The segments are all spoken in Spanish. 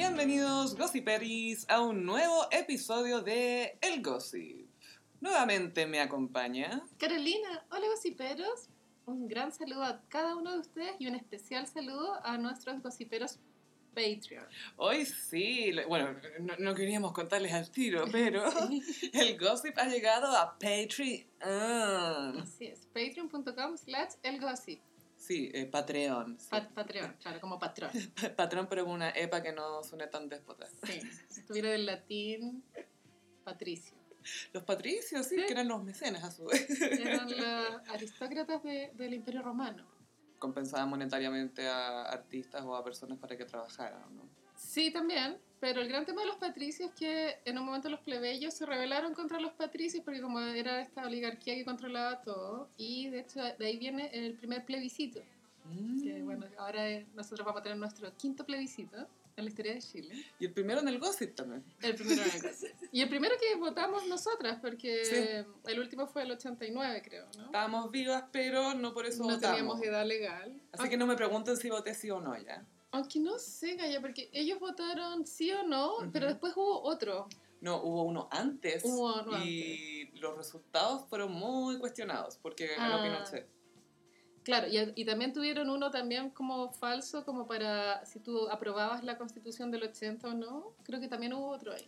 Bienvenidos, Gossiperis, a un nuevo episodio de El Gossip. Nuevamente me acompaña. Carolina, hola gossiperos. Un gran saludo a cada uno de ustedes y un especial saludo a nuestros gossiperos Patreon. Hoy sí, bueno, no, no queríamos contarles al tiro, pero el Gossip ha llegado a Patreon. Así es, patreon.com slash elgossip. Sí, eh, Patreon. sí. Pa- Patreon, claro, como patrón. Patrón, pero con una EPA que no suene tan déspota. Sí, estuviera del latín, patricio. Los patricios, sí, Sí. que eran los mecenas a su vez. Eran los aristócratas de- del Imperio Romano. Compensaban monetariamente a artistas o a personas para que trabajaran, ¿no? Sí, también, pero el gran tema de los patricios es que en un momento los plebeyos se rebelaron contra los patricios porque como era esta oligarquía que controlaba todo, y de hecho de ahí viene el primer plebiscito. Que bueno, ahora nosotros vamos a tener nuestro quinto plebiscito en la historia de Chile. Y el primero en el Gossip también. El primero en el caso. Y el primero que votamos nosotras, porque Sí. el último fue el 89, creo, ¿no? Estábamos vivas, pero no por eso No votamos. teníamos edad legal. Así que no me pregunten si voté sí o no ya. Aunque no sé, Gaya, porque ellos votaron sí o no, pero después hubo otro. No, hubo uno antes Hubo uno y los resultados fueron muy cuestionados porque ganó Ah. Pinochet. Claro, y, y también tuvieron uno también como falso, como para si tú aprobabas la constitución del 80 o no. Creo que también hubo otro ahí.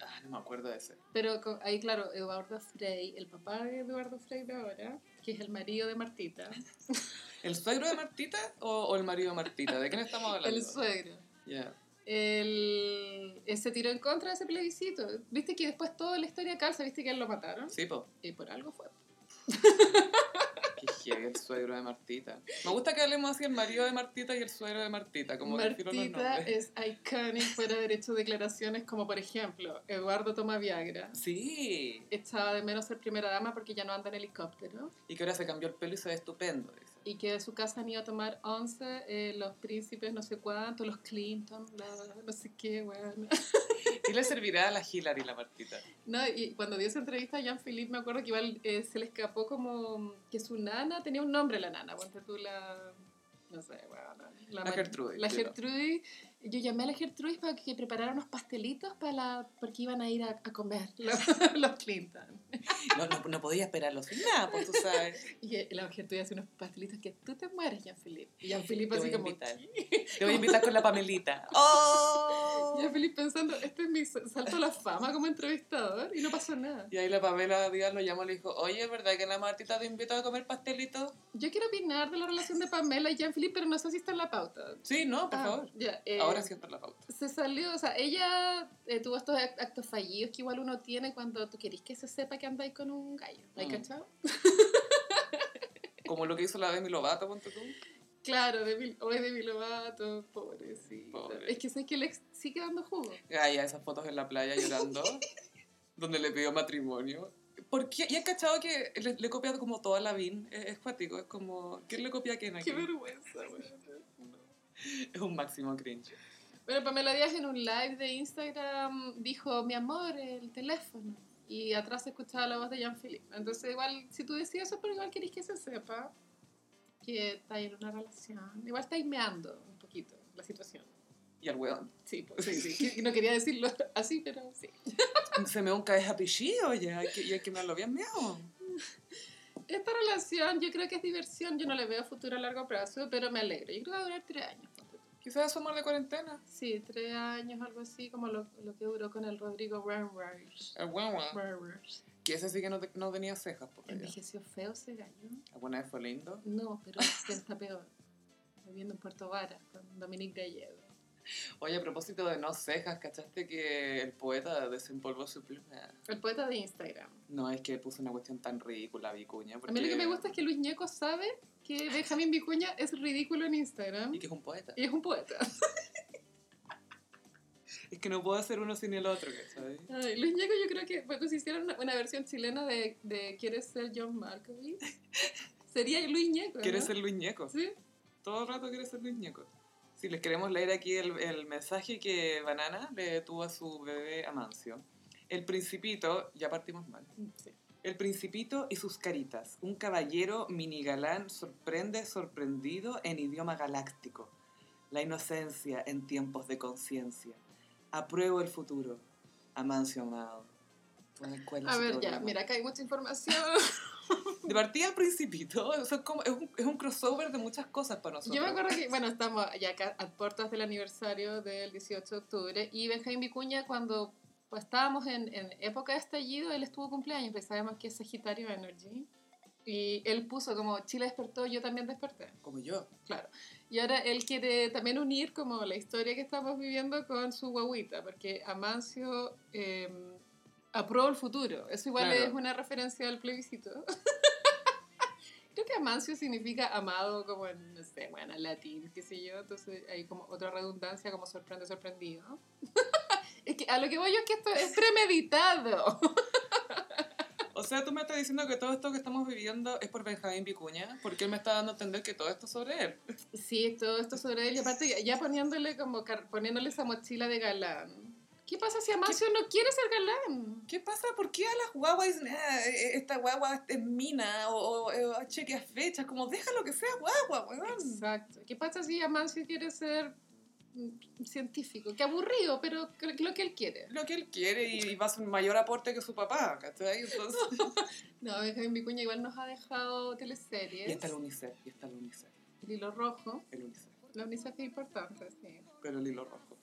Ah, no me acuerdo de ese. Pero ahí, claro, Eduardo Frei, el papá de Eduardo Frei de ahora, que es el marido de Martita, ¿El suegro de Martita o, o el marido de Martita? ¿De quién estamos hablando? el suegro. Ya. Él, él se tiró en contra de ese plebiscito. Viste que después toda la historia calza, viste que él lo mataron. Sí, po. Y por algo fue. Heavy el suegro de Martita. Me gusta que hablemos así el marido de Martita y el suegro de Martita, como Martita es iconic fuera de haber hecho declaraciones como, por ejemplo, Eduardo toma Viagra. Sí. Echaba de menos ser primera dama porque ya no anda en helicóptero. Y que ahora se cambió el pelo y se ve estupendo, dice. Y que de su casa han ido a tomar once eh, los príncipes no sé cuántos, los Clinton, la- no sé qué, weón. ¿Qué le servirá a la Hillary la Martita? No, y cuando dio esa entrevista a Jean-Philippe, me acuerdo que igual eh, se le escapó como que su nana, tenía un nombre la nana, ponte tú la... No sé, weón. La Mar- Gertrudis, La dilo. Gertrudis. Yo llamé a la Gertrudis para que preparara unos pastelitos para la, porque iban a ir a, a comer los, los Clinton. No, no, no podía esperarlo sin nada, pues tú sabes. Y eh, la Gertrudis hace unos pastelitos que tú te mueres, Jean-Philippe. Y Jean-Philippe así como... invitar. Te voy a invitar con la Pamelita. ¡Oh! Jean-Philippe pensando, este es mi salto a la fama como entrevistador y no pasó nada. Y ahí la Pamela Díaz lo llamó y le dijo, oye, ¿es verdad que la Martita te invitó a comer pastelito? Yo quiero opinar de la relación de Pamela y Jean-Philippe, pero no sé si está en la pauta. Sí, no, por Ah, favor. ya, eh, Ahora está en la pauta. Se salió, o sea, ella eh, tuvo estos act- actos fallidos que igual uno tiene cuando tú querés que se sepa que andáis con un gallo. ¿La Mm. cachado? Como lo que hizo la Demi Lovato, ponte tú. Claro, Demi, hoy Demi Lovato, pobrecito. Pobre. Es que sabes que el ex sigue dando jugo. Ay, ya, esas fotos en la playa llorando, donde le pidió matrimonio. ¿Por qué? Y he cachado que le, le he copiado como toda la VIN. Es, es cuático, es como... ¿Quién le copia a quién aquí? Qué vergüenza, weón. Es un máximo cringe. Bueno, Pamela Díaz en un live de Instagram dijo, mi amor, el teléfono. Y atrás se escuchaba la voz de Jean-Philippe. Entonces, igual, si tú decías eso, pero igual querés que se sepa que estáis en una relación. Igual estáis meando un poquito la situación. Y al weón. Sí, pues, sí, sí. No quería decirlo así, pero sí. Se me un caes apellido ya, y hay que me lo bien meado. Esta relación yo creo que es diversión. Yo no le veo futuro a largo plazo, pero me alegro. Yo creo que va a durar tres años. Quizás es amor de cuarentena. Sí, tres años, algo así, como lo, lo que duró con el Rodrigo Ramirez. El. Ramirez. Que ese sí que no, te- no tenía cejas. Porque. Envejeció feo ese gallo. ¿Alguna vez fue lindo? No, pero está peor. Viviendo en Puerto Vara con Dominique Gallego. Oye, a propósito de no cejas, ¿cachaste que el poeta desempolvó su pluma? El poeta de Instagram. No, es que puso una cuestión tan ridícula, Vicuña. A Porque... mí lo que me gusta es que Luis Ñeco sabe que Benjamín Vicuña es ridículo en Instagram Y que es un poeta. y es un poeta. Es que no puedo ser uno sin el otro, ¿sabes? Ay, Luis Ñeco yo creo que pues, si hicieran una, una versión chilena de, de ¿Quieres ser John Malkovich? Sería Luis Ñeco, ¿no? ¿Quieres ser Luis Ñeco? Sí. Todo el rato quieres ser Luis Ñeco. Si les queremos leer aquí el, el mensaje que Banana le tuvo a su bebé Amancio. El Principito, ya partimos mal. sí. El Principito y sus caritas. Un caballero mini galán sorprende sorprendido en idioma galáctico. La inocencia en tiempos de conciencia. Apruebo el futuro. Amancio amado. Escuela A ver, ya, mira, acá hay mucha información. De partida al principito, eso es, como, es, un, es un crossover de muchas cosas para nosotros. Yo me acuerdo que, bueno, estamos ya acá a puertas del aniversario del 18 de octubre y Benjamín Vicuña cuando pues, estábamos en, en época de estallido, él estuvo cumpleaños, pues sabemos que es Sagitario Energy y él puso como Chile despertó, yo también desperté, Como yo. claro. Y ahora él quiere también unir como la historia que estamos viviendo con su guaguita, porque Amancio eh, aprobó el futuro, eso igual Claro. es una referencia al plebiscito. Creo que Amancio significa amado como en, no sé, bueno, en latín, qué sé yo. Entonces hay como otra redundancia como sorprende, sorprendido. es que a lo que voy yo es que esto es premeditado. O sea, tú me estás diciendo que todo esto que estamos viviendo es por Benjamín Vicuña, porque él me está dando a entender que todo esto es sobre él. sí, todo esto sobre él. Y aparte ya, poniéndole como poniéndole esa mochila de galán. ¿Qué pasa si Amancio no quiere ser galán? ¿Qué pasa? ¿Por qué a las guaguas dicen, "Ah, eh, esta guagua es mina o, o, eh, chequea fechas? Como, déjalo que sea guagua, weón. Exacto. ¿Qué pasa si Amancio quiere ser científico? Qué aburrido, pero lo que él quiere. Lo que él quiere y va a ser un mayor aporte que su papá, ¿cachai? Entonces... No, Benjamín Vicuña igual nos ha dejado teleseries. y está el UNICEF, y está el UNICEF, El hilo rojo. el UNICEF, La UNICEF es importante, sí. pero el hilo rojo.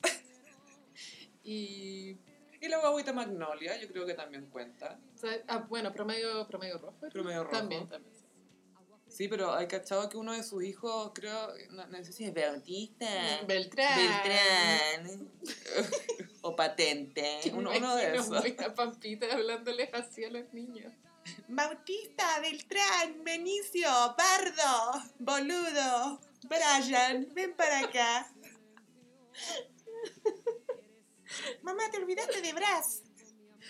Y. Y la guaguita Magnolia, yo creo que también cuenta. o sea, ah, bueno, promedio, promedio rojo. ¿no? Promedio rojo. También, también. sí. Sí, pero hay cachado que uno de sus hijos, creo, no, no sé si es Bautista. Beltrán. Beltrán. o Patente. Uno, de esos. muy a Pampita hablándole así a los niños. Bautista, Beltrán, Benicio, Bardo, Boludo, Brian, ven para acá. Mamá, te olvidaste de Bras.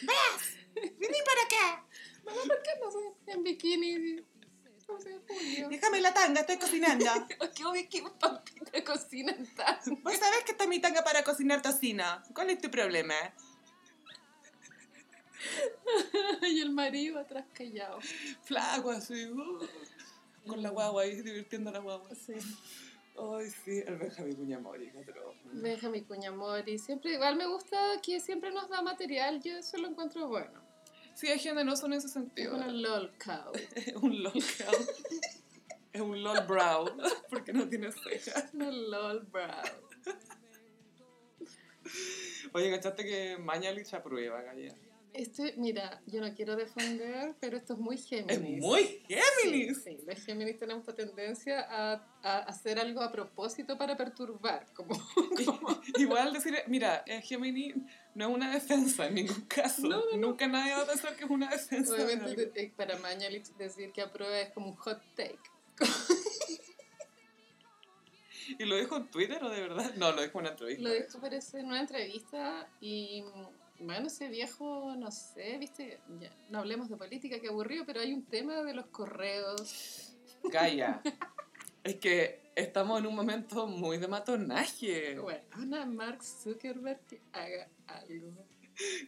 Bras, vení para acá. Mamá, ¿por qué no sé? En bikini. Julio. Déjame la tanga, estoy cocinando. Qué obvio que Pampita cocina tanto. Vos sabés que está mi tanga para cocinar tocino. ¿Cuál es tu problema? Y el marido atrás callado. Flaco así, uh, con la guagua ahí, divirtiendo a la guagua. Sí. Ay, sí, el Benjamín Cuñamori, otro. Benjamín Cuñamori. Siempre, igual me gusta que siempre nos da material. Yo eso lo encuentro bueno. Sí, es generoso en ese Es sentido. una lol cow. Un lol cow. Es un lol brow, porque no tiene cejas. Una lol brow. Oye, ¿cachaste que Mañalich aprueba, Gaya? Este, mira, yo no quiero defender, pero esto es muy Géminis. Es muy Géminis. Sí, sí, los Géminis tenemos esta tendencia a, a hacer algo a propósito para perturbar, como, como Igual decir, mira, Gemini no es una defensa en ningún caso. No, no, no. Nunca nadie va a pensar que es una defensa. de obviamente de- eh, para Mañalich decir que aprueba es como un hot take. ¿Y lo dijo en Twitter o de verdad? No, lo dijo en una entrevista. Lo dijo parece en una entrevista y bueno, ese viejo, no sé, viste, ya, no hablemos de política, que aburrido, pero hay un tema de los correos. Gaia. es que estamos en un momento muy de matonaje. Bueno, Ana Mark Zuckerberg que haga algo.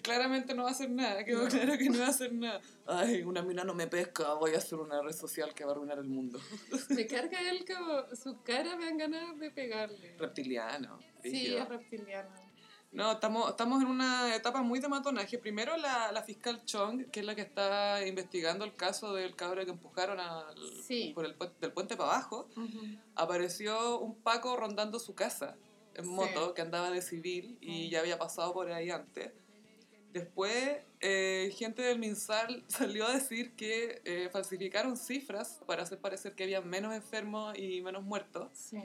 Claramente no va a hacer nada, quedó No. claro que no va a hacer nada. Ay, una mina no me pesca, voy a hacer una red social que va a arruinar el mundo. Me carga él como su cara, me dan ganas de pegarle. Reptiliano. Sí, es reptiliano. No, estamos, estamos en una etapa muy de matonaje. Primero la, la fiscal Chong, que es la que está investigando el caso del cabro que empujaron al, Sí. por el, del puente para abajo. Apareció un Paco rondando su casa en Sí. moto, que andaba de civil y ya había pasado por ahí antes. Después, eh, gente del MinSal salió a decir que eh, falsificaron cifras para hacer parecer que había menos enfermos y menos muertos. Sí.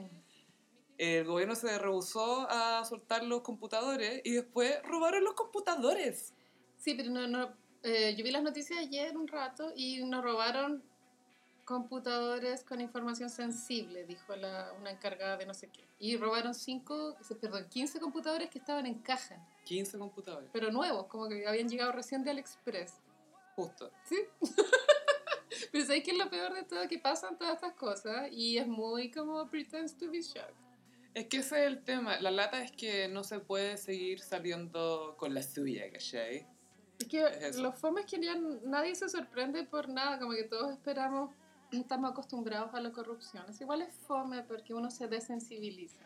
El gobierno se rehusó a soltar los computadores y después robaron los computadores. Sí, pero no, no. eh, yo vi las noticias ayer un rato y nos robaron computadores con información sensible, dijo la, una encargada de no sé qué. Y robaron cinco, perdón, 15 computadores que estaban en caja, 15 computadores, pero nuevos, como que habían llegado recién de AliExpress. justo. ¿Sí? pero ¿sabes qué es lo peor de todo? Que pasan todas estas cosas y es muy como pretends to be shocked. Es que ese es el tema. La lata es que no se puede seguir saliendo con la suya, ¿cachai? Es que Es los fomes que ya nadie se sorprende por nada, como que todos esperamos, estamos acostumbrados a la corrupción. Es igual es fome porque uno se desensibiliza.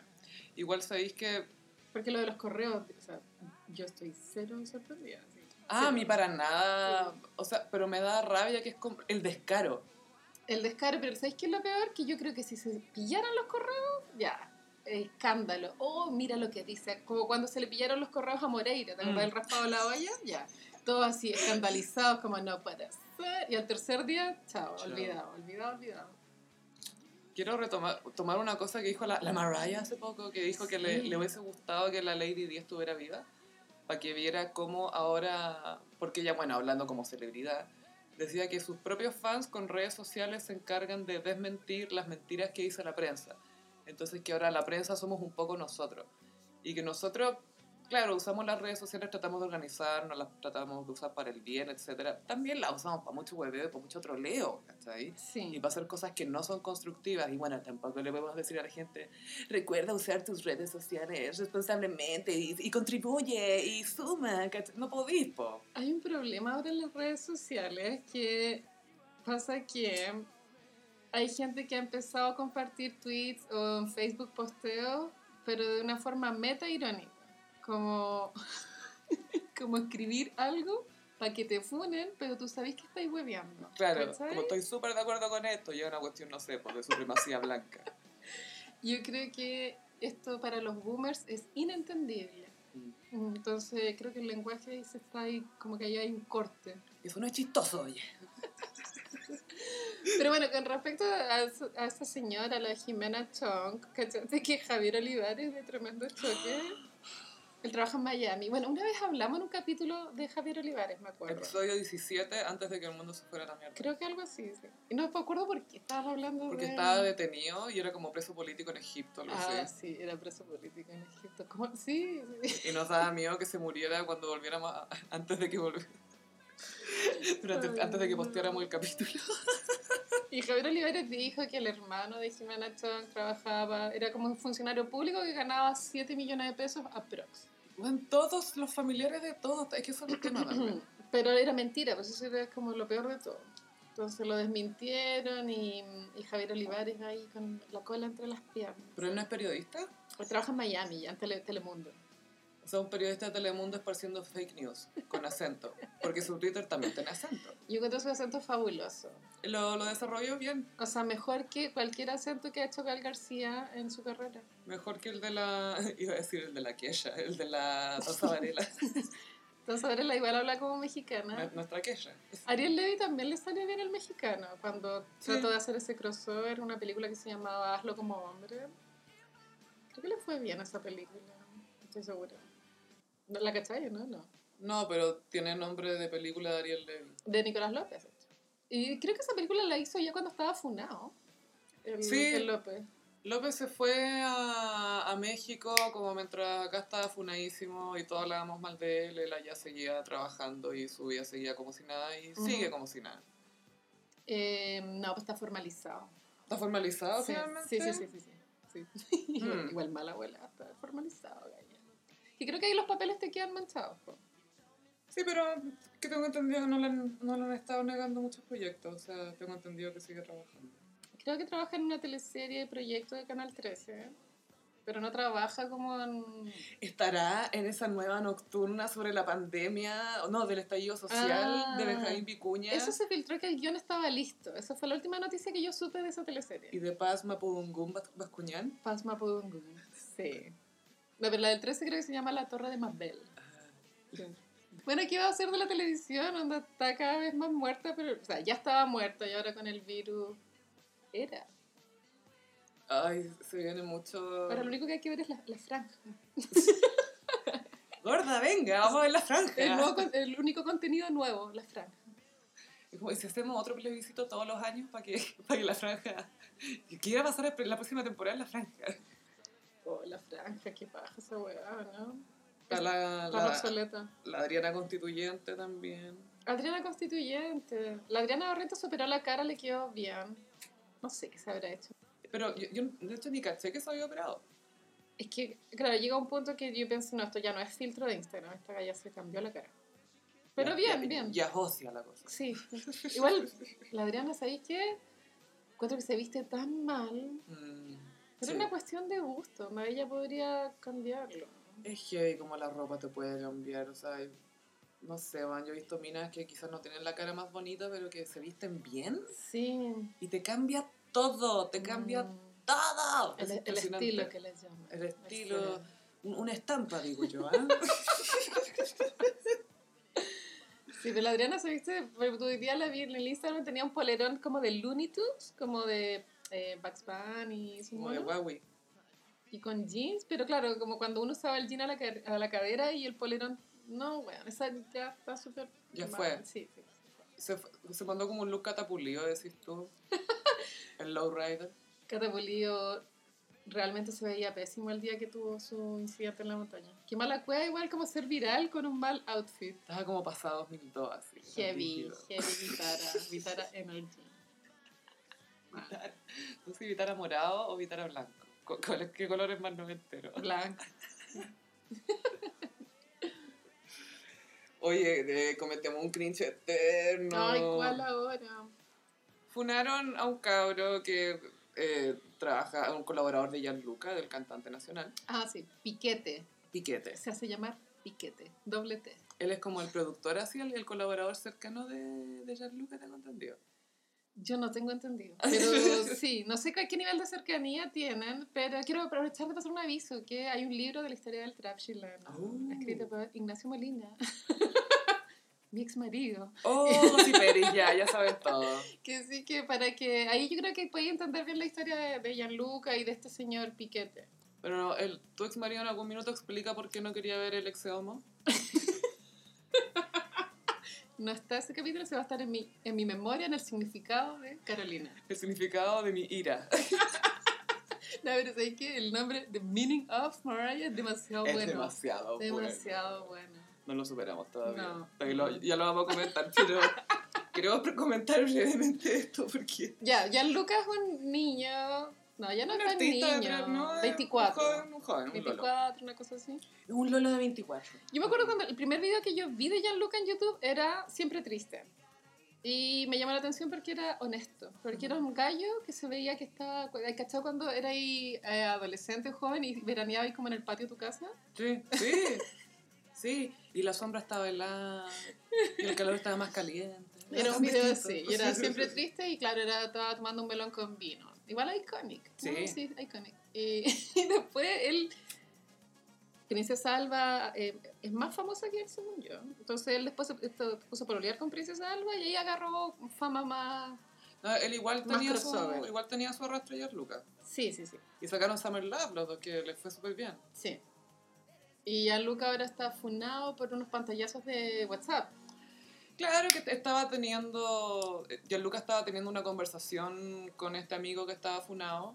igual sabéis que... Porque lo de los correos, o sea, yo estoy cero sorprendida. sí. Ah, a mí para nada, o sea, pero me da rabia que es como el descaro. El descaro, pero ¿sabéis qué es lo peor? Que yo creo que si se pillaran los correos, ya, escándalo. Oh, mira lo que dice. Como cuando se le pillaron los correos a Moreira, ¿te acuerdas Mm. del raspado de la olla? Ya. Todos así escandalizados, como no puede ser. Y al tercer día, chao, Chao. olvidado, olvidado, olvidado. Quiero retomar tomar una cosa que dijo la, la Mariah hace poco, que dijo que le, Sí. le hubiese gustado que la Lady Di estuviera viva, para que viera cómo ahora, porque ella, bueno, hablando como celebridad, decía que sus propios fans con redes sociales se encargan de desmentir las mentiras que dice la prensa. Entonces que ahora la prensa somos un poco nosotros. Y que nosotros, claro, usamos las redes sociales, tratamos de organizarnos, las tratamos de usar para el bien, etc. También las usamos para mucho hueveo y para mucho troleo, ¿cachai? y Sí. para hacer cosas que no son constructivas. Y bueno, tampoco le podemos decir a la gente, recuerda usar tus redes sociales responsablemente y, y contribuye y suma. ¿cachai? No podís, po. Hay un problema ahora en las redes sociales que pasa que hay gente que ha empezado a compartir tweets o en Facebook posteos, pero de una forma meta irónica. Como, como escribir algo para que te funen, pero tú sabes que estáis hueveando. Claro, ¿cachai? como estoy súper de acuerdo con esto, ya es una cuestión, no sé, pues, de supremacía blanca. Yo creo que esto para los boomers es inentendible. Mm. Entonces creo que el lenguaje se está ahí, como que ahí hay un corte. Eso no es chistoso, oye. Pero bueno, con respecto a, a esa señora, la Jimena Chong, ¿cachaste que Javier Olivares de Tremendo Choque? Él trabaja en Miami. Bueno, una vez hablamos en un capítulo de Javier Olivares, me acuerdo. Episodio 17, antes de que el mundo se fuera a la mierda. Creo que algo así, sí. Y no me acuerdo por qué estabas hablando Porque de... estaba detenido y era como preso político en Egipto, algo Ah, así. sí, era preso político en Egipto. ¿Cómo? Sí, sí. Y nos daba miedo que se muriera cuando volviéramos, a- antes de que volviera. Durante- antes de que posteáramos el capítulo. Y Javier Olivares dijo que el hermano de Jimena Chong trabajaba, era como un funcionario público que ganaba 7 millones de pesos aprox. Bueno, todos los familiares de todos, es que el tema también. Pero era mentira, pues eso era como lo peor de todo. Entonces lo desmintieron y, y Javier Olivares ahí con la cola entre las piernas. Pero él no es periodista. Él trabaja en Miami, ya en Tele- Telemundo. O sea, un periodista de Telemundo esparciendo fake news con acento. Porque su Twitter también tiene acento. Yo encuentro su acento fabuloso. Lo, lo desarrolló bien. O sea, mejor que cualquier acento que ha hecho Gal García en su carrera. Mejor que el de la. Iba a decir el de la Kesha, el de la Rosa Varela. Entonces ahora la igual habla como mexicana. Nuestra Kesha. Ariel Levy también le salió bien el mexicano cuando Sí. trató de hacer ese crossover, una película que se llamaba Hazlo como hombre. Creo que le fue bien esa película, estoy segura. ¿No ¿La cachai, no? No. No, pero tiene nombre de película de Ariel Levy. De Nicolás López. Y creo que esa película la hizo ya cuando estaba funado. El, Sí. el López. López se fue a, a México como mientras acá estaba funadísimo y todos hablábamos mal de él, él allá seguía trabajando y su vida seguía como si nada y sigue como si nada. Eh, no, pues está formalizado. ¿Está formalizado Sí, finalmente? sí, sí, sí, sí, sí. Sí. Mm. Igual mala abuela, está formalizado. Y creo que ahí los papeles te quedan manchados. po. Sí, pero que tengo entendido que no le, han, no le han estado negando muchos proyectos, o sea, tengo entendido que sigue trabajando. Creo que trabaja en una teleserie de proyecto de Canal 13, pero no trabaja como en... ¿Estará en esa nueva nocturna sobre la pandemia, no, del estallido social Ah. de Benjamín Vicuña Eso se filtró que el guion estaba listo. Esa fue la última noticia que yo supe de esa y teleserie. de Paz Mapudungún Bas- Bascuñán? Paz Mapudungun. Sí. Pero la del 13 creo que se llama La Torre de Mabel. Sí. Bueno, ¿qué va a hacer de la televisión? Onda está cada vez más muerta, pero... O sea, ya estaba muerta y ahora con el virus... Era. Ay, se viene mucho... Ahora lo único que hay que ver es la, la franja. Gorda, venga, vamos a ver la franja. El, nuevo el único contenido nuevo, la franja. Y como si hacemos otro plebiscito todos los años para que, para que la franja... ¿Qué iba a pasar la próxima temporada en la franja? Oh, la franja, qué paja esa weá, ¿no? Está la, la, obsoleta. la Adriana Constituyente también. Adriana Constituyente. La Adriana Barreto se operó la cara, le quedó bien. No sé qué se habrá hecho. Pero yo, yo, de hecho, ni caché que se había operado. Es que, claro, llega un punto que yo pienso, no, esto ya no es filtro de Instagram, esta ya se cambió la cara. Pero Ya- bien, ya- bien. Ya ósea la cosa. Sí. Igual, la Adriana, ¿sabéis qué? Encuentro que se viste tan mal. Mm, Pero Sí. es una cuestión de gusto, ¿no? ella podría cambiarlo. Es heavy como la ropa te puede cambiar, o sea, no sé, man, yo he visto minas que quizás no tienen la cara más bonita, pero que se visten bien Sí. y te cambia todo, te cambia Mm. todo. El, Es el estilo que les llaman. El estilo, un- una estampa, digo yo, ¿ah? Sí, pero la Adriana se viste, tu día la vi en el Instagram, tenía un polerón como de Looney Tunes, como de eh, Bugs Bunny y su Como de mono, Huawei. y con jeans, pero claro, como cuando uno usaba el jean a la, a la cadera y el polerón, no, bueno, esa ya está súper... Ya mal. fue. Sí, sí. Se, se mandó como un look catapulido, decís tú. El lowrider. Catapulío realmente se veía pésimo el día que tuvo su incidente en la montaña. Qué mala cueva, igual como ser viral con un mal outfit. Estaba como pasado 2002, así. Heavy, heavy Vitara, Vitara Energy. Vitara. No sé si Vitara morado o Vitara blanco. ¿Qué color es más noventero? Blanco. Oye, eh, cometemos un cringe eterno. Ay, ¿cuál ahora? Funaron a un cabro que eh, trabaja, un colaborador de Gianluca, del cantante nacional, Ah, sí, Piquete. Piquete. Se hace llamar Piquete. Doble T. Él es como el productor, así, el, el colaborador cercano de, de Gianluca, tengo entendido. Yo no tengo entendido. Pero sí, no sé qué, nivel de cercanía tienen, pero quiero aprovechar de pasar un aviso, que hay un libro de la historia del trap chileno, Oh. escrito por Ignacio Molina, mi ex marido. Oh, sí, Peris, ya, ya saben todo. Que sí, que para que... Ahí yo creo que podéis entender bien la historia de, de Gianluca y de este señor Piquete. Pero el, tu ex marido en algún minuto explica por qué no quería ver el ex homo. No está ese capítulo, se va a estar en mi, en mi memoria, en el significado de Carolina. El significado de mi ira. No, pero ¿sabes qué? El nombre, The Meaning of Mariah, es demasiado es bueno. demasiado bueno. demasiado bueno. No lo superamos todavía. No. Todavía lo- ya lo vamos a comentar, pero quiero comentar brevemente esto porque... Ya, Gianluca es un niño. No, ya no un es tan artista, niño. no es 24. Un joven, un joven, un lolo. 24, una cosa así. Un lolo de 24. Yo me acuerdo cuando el primer video que yo vi de Gianluca en YouTube era Siempre Triste. Y me llamó la atención porque era honesto. Porque era un gallo que se veía que estaba. ¿Cachado cuando era ahí eh, adolescente, joven y veraneaba ahí como en el patio de tu casa? Sí, sí. Sí, y la sombra estaba helada, y el calor estaba más caliente. Era un video así. Y era siempre triste y claro, era, estaba tomando un melón con vino. Igual iconic. ¿no? Sí. Sí, iconic. Y, y después él. Princesa Alba eh, es más famosa que él, según yo. Entonces él después se esto, puso a pololear con Princesa Alba y ahí agarró fama más. No, él igual tenía, su, igual tenía su arrastre y Lucas. Sí, sí, sí. Y sacaron Summer Love, los dos que les fue súper bien. Sí. Y ya Luca ahora está funado por unos pantallazos de WhatsApp. Claro que estaba teniendo, Gianluca estaba teniendo una conversación con este amigo que estaba funado.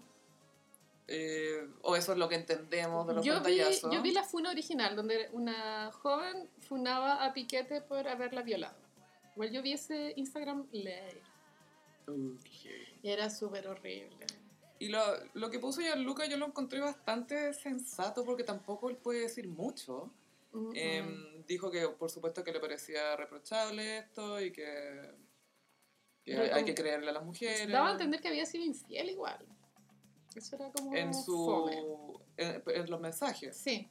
Eh, o eso es lo que entendemos de los Yo vi, pantallazos. yo vi la funa original, donde una joven funaba a Piquete por haberla violado. Igual yo vi ese Instagram Live. Uy, qué heavy. Y era súper horrible. Y lo, lo que puso Gianluca yo lo encontré bastante sensato porque tampoco él puede decir mucho. Mm, mm. Em, dijo que por supuesto que le parecía reprochable esto y que, que hay, hay que creerle a las mujeres. Daba a entender que había sido infiel igual. Eso era como en su en, en los mensajes. Sí.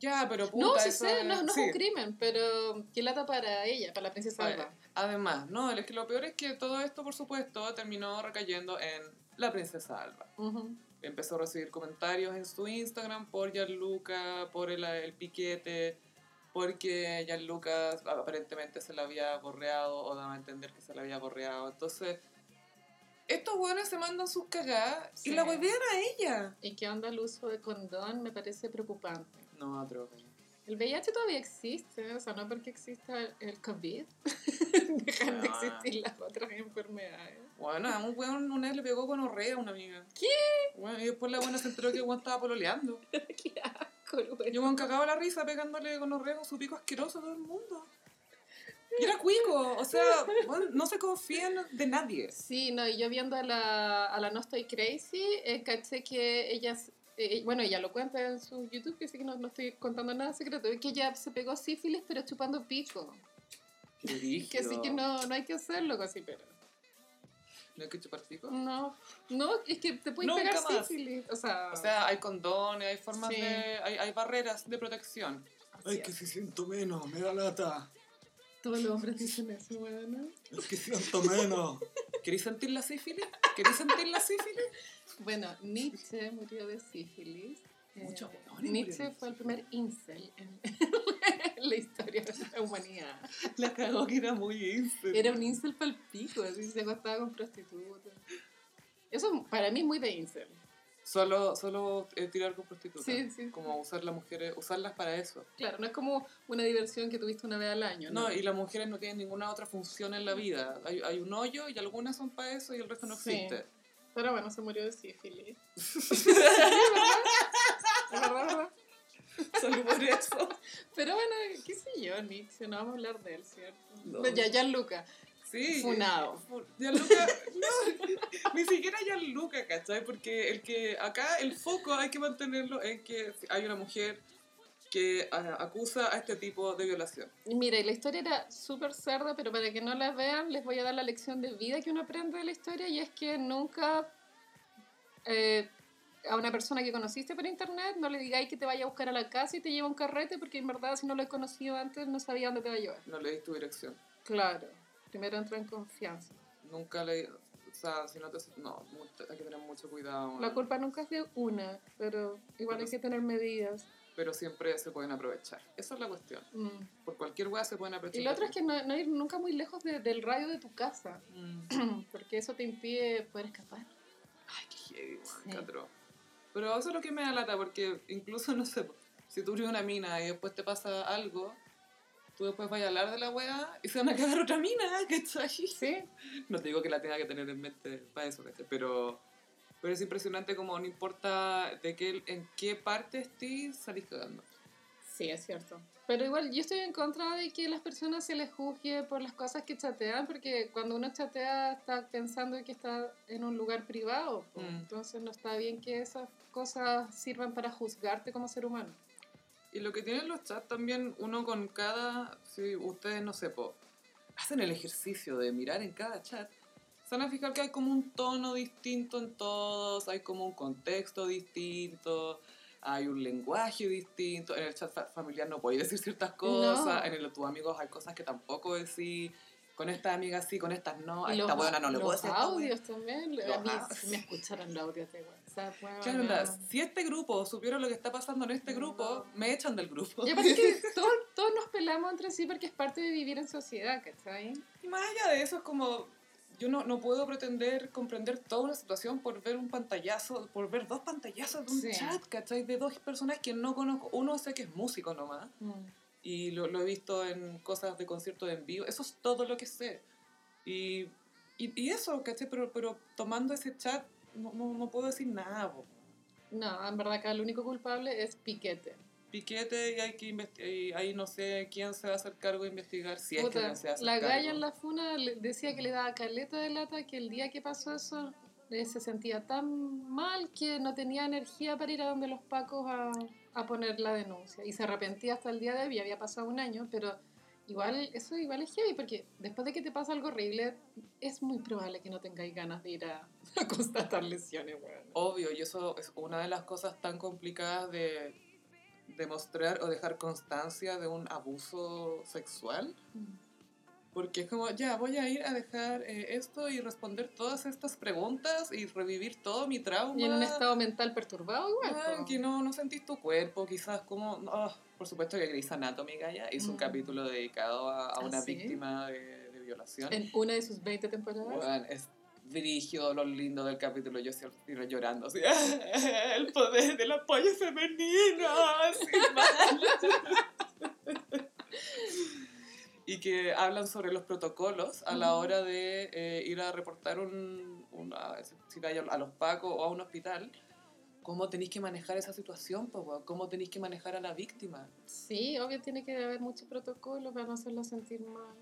Ya, pero puta, No, sí eso sé, es- no, no sí. es un crimen, pero qué lata para ella, para la princesa. Alba. Además, no, es que lo peor es que todo esto, por supuesto, terminó recayendo en la princesa Alba. Ujú. Empezó a recibir comentarios en su Instagram por Gianluca, por el, el piquete, porque Gianluca aparentemente se la había gorreado o daba a entender que se la había gorreado. Entonces, estos buenos se mandan sus cagadas Sí. y la volvían a ella. ¿Y qué onda el uso de condón? Me parece preocupante. No, otro. El VIH todavía existe, o sea, no porque exista el- COVID, dejan de Ah. existir las otras enfermedades. Bueno, a un weón una vez le pegó con orrea a una amiga. ¿Qué? Bueno, y después la buena se enteró que el weón estaba pololeando. qué asco, güey. Y weón cagaba la risa pegándole con orrea con su pico asqueroso a todo el mundo. Y era cuico, o sea, weón, no se confían de nadie. Sí, no, y yo viendo a la, a la No Estoy Crazy, eh, caché que ella, eh, bueno, ella lo cuenta en su YouTube, que sí que no, no estoy contando nada secreto, es que ella se pegó sífilis pero chupando pico. Qué Que sí que no, no hay que hacerlo casi, pero... ¿No hay que chupar pico? No, no, es que te puedes Nunca pegar más. sífilis. O sea, O sea, hay condones, hay formas Sí. de... Hay, hay barreras de protección. así es. si siento menos, me da lata. todos los hombres dicen eso, bueno. Es que siento menos. ¿Queréis sentir la sífilis? ¿Queréis sentir la sífilis? Bueno, Nietzsche murió de sífilis. Eh, Muchos hueones Nietzsche fue el primer incel en, la historia de la humanidad. La cagó que era muy incel. Era un incel pal pico, así se acostaba con prostitutas. Eso para mí es muy de incel. Solo, solo eh, tirar con prostitutas. Sí, sí. Como usar las mujeres, usarlas para eso. Claro, no es como una diversión que tuviste una vez al año. No, No, y las mujeres no tienen ninguna otra función en la vida. Hay, hay un hoyo y algunas son para eso y el resto no Sí. existe. Pero bueno, se murió de sífilis. ¿Es verdad, verdad? Solo por eso. Pero bueno, qué sé yo, Nietzsche, no vamos a hablar de él, ¿cierto? No. Ya, ya, Luca. Sí. Funado. Fu- Gianluca, no, ni siquiera Gianluca, ¿cachai? Porque el que acá el foco hay que mantenerlo en que hay una mujer que ah, acusa a este tipo de violación. Mira, y la historia era súper cerda, pero para que no la vean, les voy a dar la lección de vida que uno aprende de la historia y es que nunca eh, a una persona que conociste por internet no le digáis que te vaya a buscar a la casa y te lleva un carrete, porque en verdad si no lo he conocido antes no sabía dónde te va a llevar. No le di tu dirección. Claro, primero entra en confianza. Nunca le... O sea, si no te... No, hay que tener mucho cuidado. La culpa nunca es de una, pero igual hay que tener medidas. Pero siempre se pueden aprovechar. Esa es la cuestión. Mm. Por cualquier weá se pueden aprovechar. Y lo otro es que no, no ir nunca muy lejos de- del radio de tu casa, Mm. porque eso te impide poder escapar. Ay, qué heavy, Sí. Pero eso es lo que me da lata, porque incluso, no sé, si tú eres una mina y después te pasa algo, tú después vas a hablar de la weá y se van a quedar otra mina, ¿cachai? Sí, No te digo que la tenga que tener en mente para eso, ¿cachai? Pero, pero es impresionante como no importa de qué, en qué parte estés, salís cagando. Sí, es cierto. Pero igual yo estoy en contra de que las personas se les juzgue por las cosas que chatean, porque cuando uno chatea está pensando que está en un lugar privado. Mm. Entonces no está bien que esas cosas sirvan para juzgarte como ser humano. Y lo que tienen los chats también, uno con cada, si ustedes, no sé, po, hacen el ejercicio de mirar en cada chat, se van a fijar que hay como un tono distinto en todos, hay como un contexto distinto, hay un lenguaje distinto, en el chat fa- familiar no podéis decir ciertas cosas, No. en el de tus amigos hay cosas que tampoco decís, con estas amigas sí, con estas no, a esta los, buena no le puedo los esta wea. audios también. Los a mí, si me escucharan los audios de WhatsApp. Claro, onda, si este grupo supiera lo que está pasando en este grupo, No. me echan del grupo. Y aparte que todos, todos nos pelamos entre sí porque es parte de vivir en sociedad, ¿cachai? Y más allá de eso, es como. Yo no, no puedo pretender comprender toda una situación por ver un pantallazo, por ver dos pantallazos de un Sí. chat, ¿cachai? De dos personas que no conozco. Uno sé que es músico nomás, y lo, lo he visto en cosas de conciertos en vivo. Eso es todo lo que sé. Y, y, y eso, ¿cachai? Pero, pero tomando ese chat, no, no, no puedo decir nada, po. No, en verdad acá el único culpable es Piquete. Piquete y hay que. Y ahí no sé quién se va a hacer cargo de investigar si es que Puta, alguien se hacer la cargo. galla en la funa decía que le daba caleta de lata, que el día que pasó eso eh, se sentía tan mal que no tenía energía para ir a donde los pacos a, a poner la denuncia. Y se arrepentía hasta el día de hoy, había pasado un año, pero igual eso igual es heavy, porque después de que te pasa algo horrible, es muy probable que no tengáis ganas de ir a, a constatar lesiones, weón. Obvio, y eso es una de las cosas tan complicadas de demostrar o dejar constancia de un abuso sexual. Porque es como, ya, voy a ir a dejar eh, esto y responder todas estas preguntas y revivir todo mi trauma. Y en un estado mental perturbado igual. Ah, que no, no sentís tu cuerpo, quizás como... ah, por supuesto que Grey's Anatomy, Gaya, hizo un Mm. capítulo dedicado a, a ¿Ah, una sí? víctima de, de violación. En una de sus 20 temporadas. Bueno, es dirigido lo lindo del capítulo, yo tiro llorando, así, el poder del apoyo femenino, así mal. Y que hablan sobre los protocolos a la hora de eh, ir a reportar un, una, si te vaya a los pacos o a un hospital, cómo tenéis que manejar esa situación, weón? cómo tenéis que manejar a la víctima. Sí, obvio tiene que haber mucho protocolo para no hacerlo sentir mal.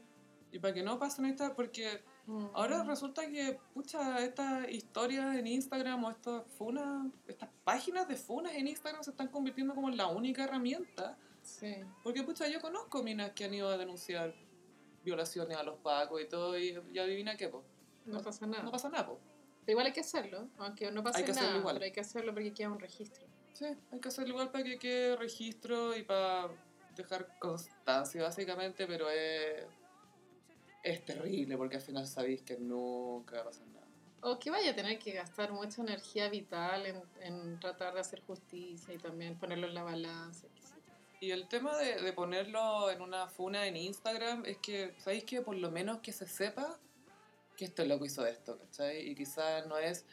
Y para que no pasen estas, porque Mm. Ahora resulta que, pucha, estas historias en Instagram o estas funas, estas páginas de funas en Instagram se están convirtiendo como en la única herramienta. Sí. Porque, pucha, yo conozco minas que han ido a denunciar violaciones a los pacos y todo, y, y adivina qué, po. No pasa nada. No pasa nada, po. Pero igual hay que hacerlo, aunque no pase Hay que hacerlo nada, igual. pero hay que hacerlo porque queda un registro. Sí, hay que hacerlo igual para que quede registro y para dejar constancia, básicamente, pero es, es terrible porque al final sabéis que nunca va a pasar nada. O que vaya a tener que gastar mucha energía vital en, en tratar de hacer justicia y también ponerlo en la balanza. qué sé. Y el tema de, de ponerlo en una funa en Instagram es que, ¿sabéis que por lo menos que se sepa que este loco hizo esto, ¿cachai? Y quizás no es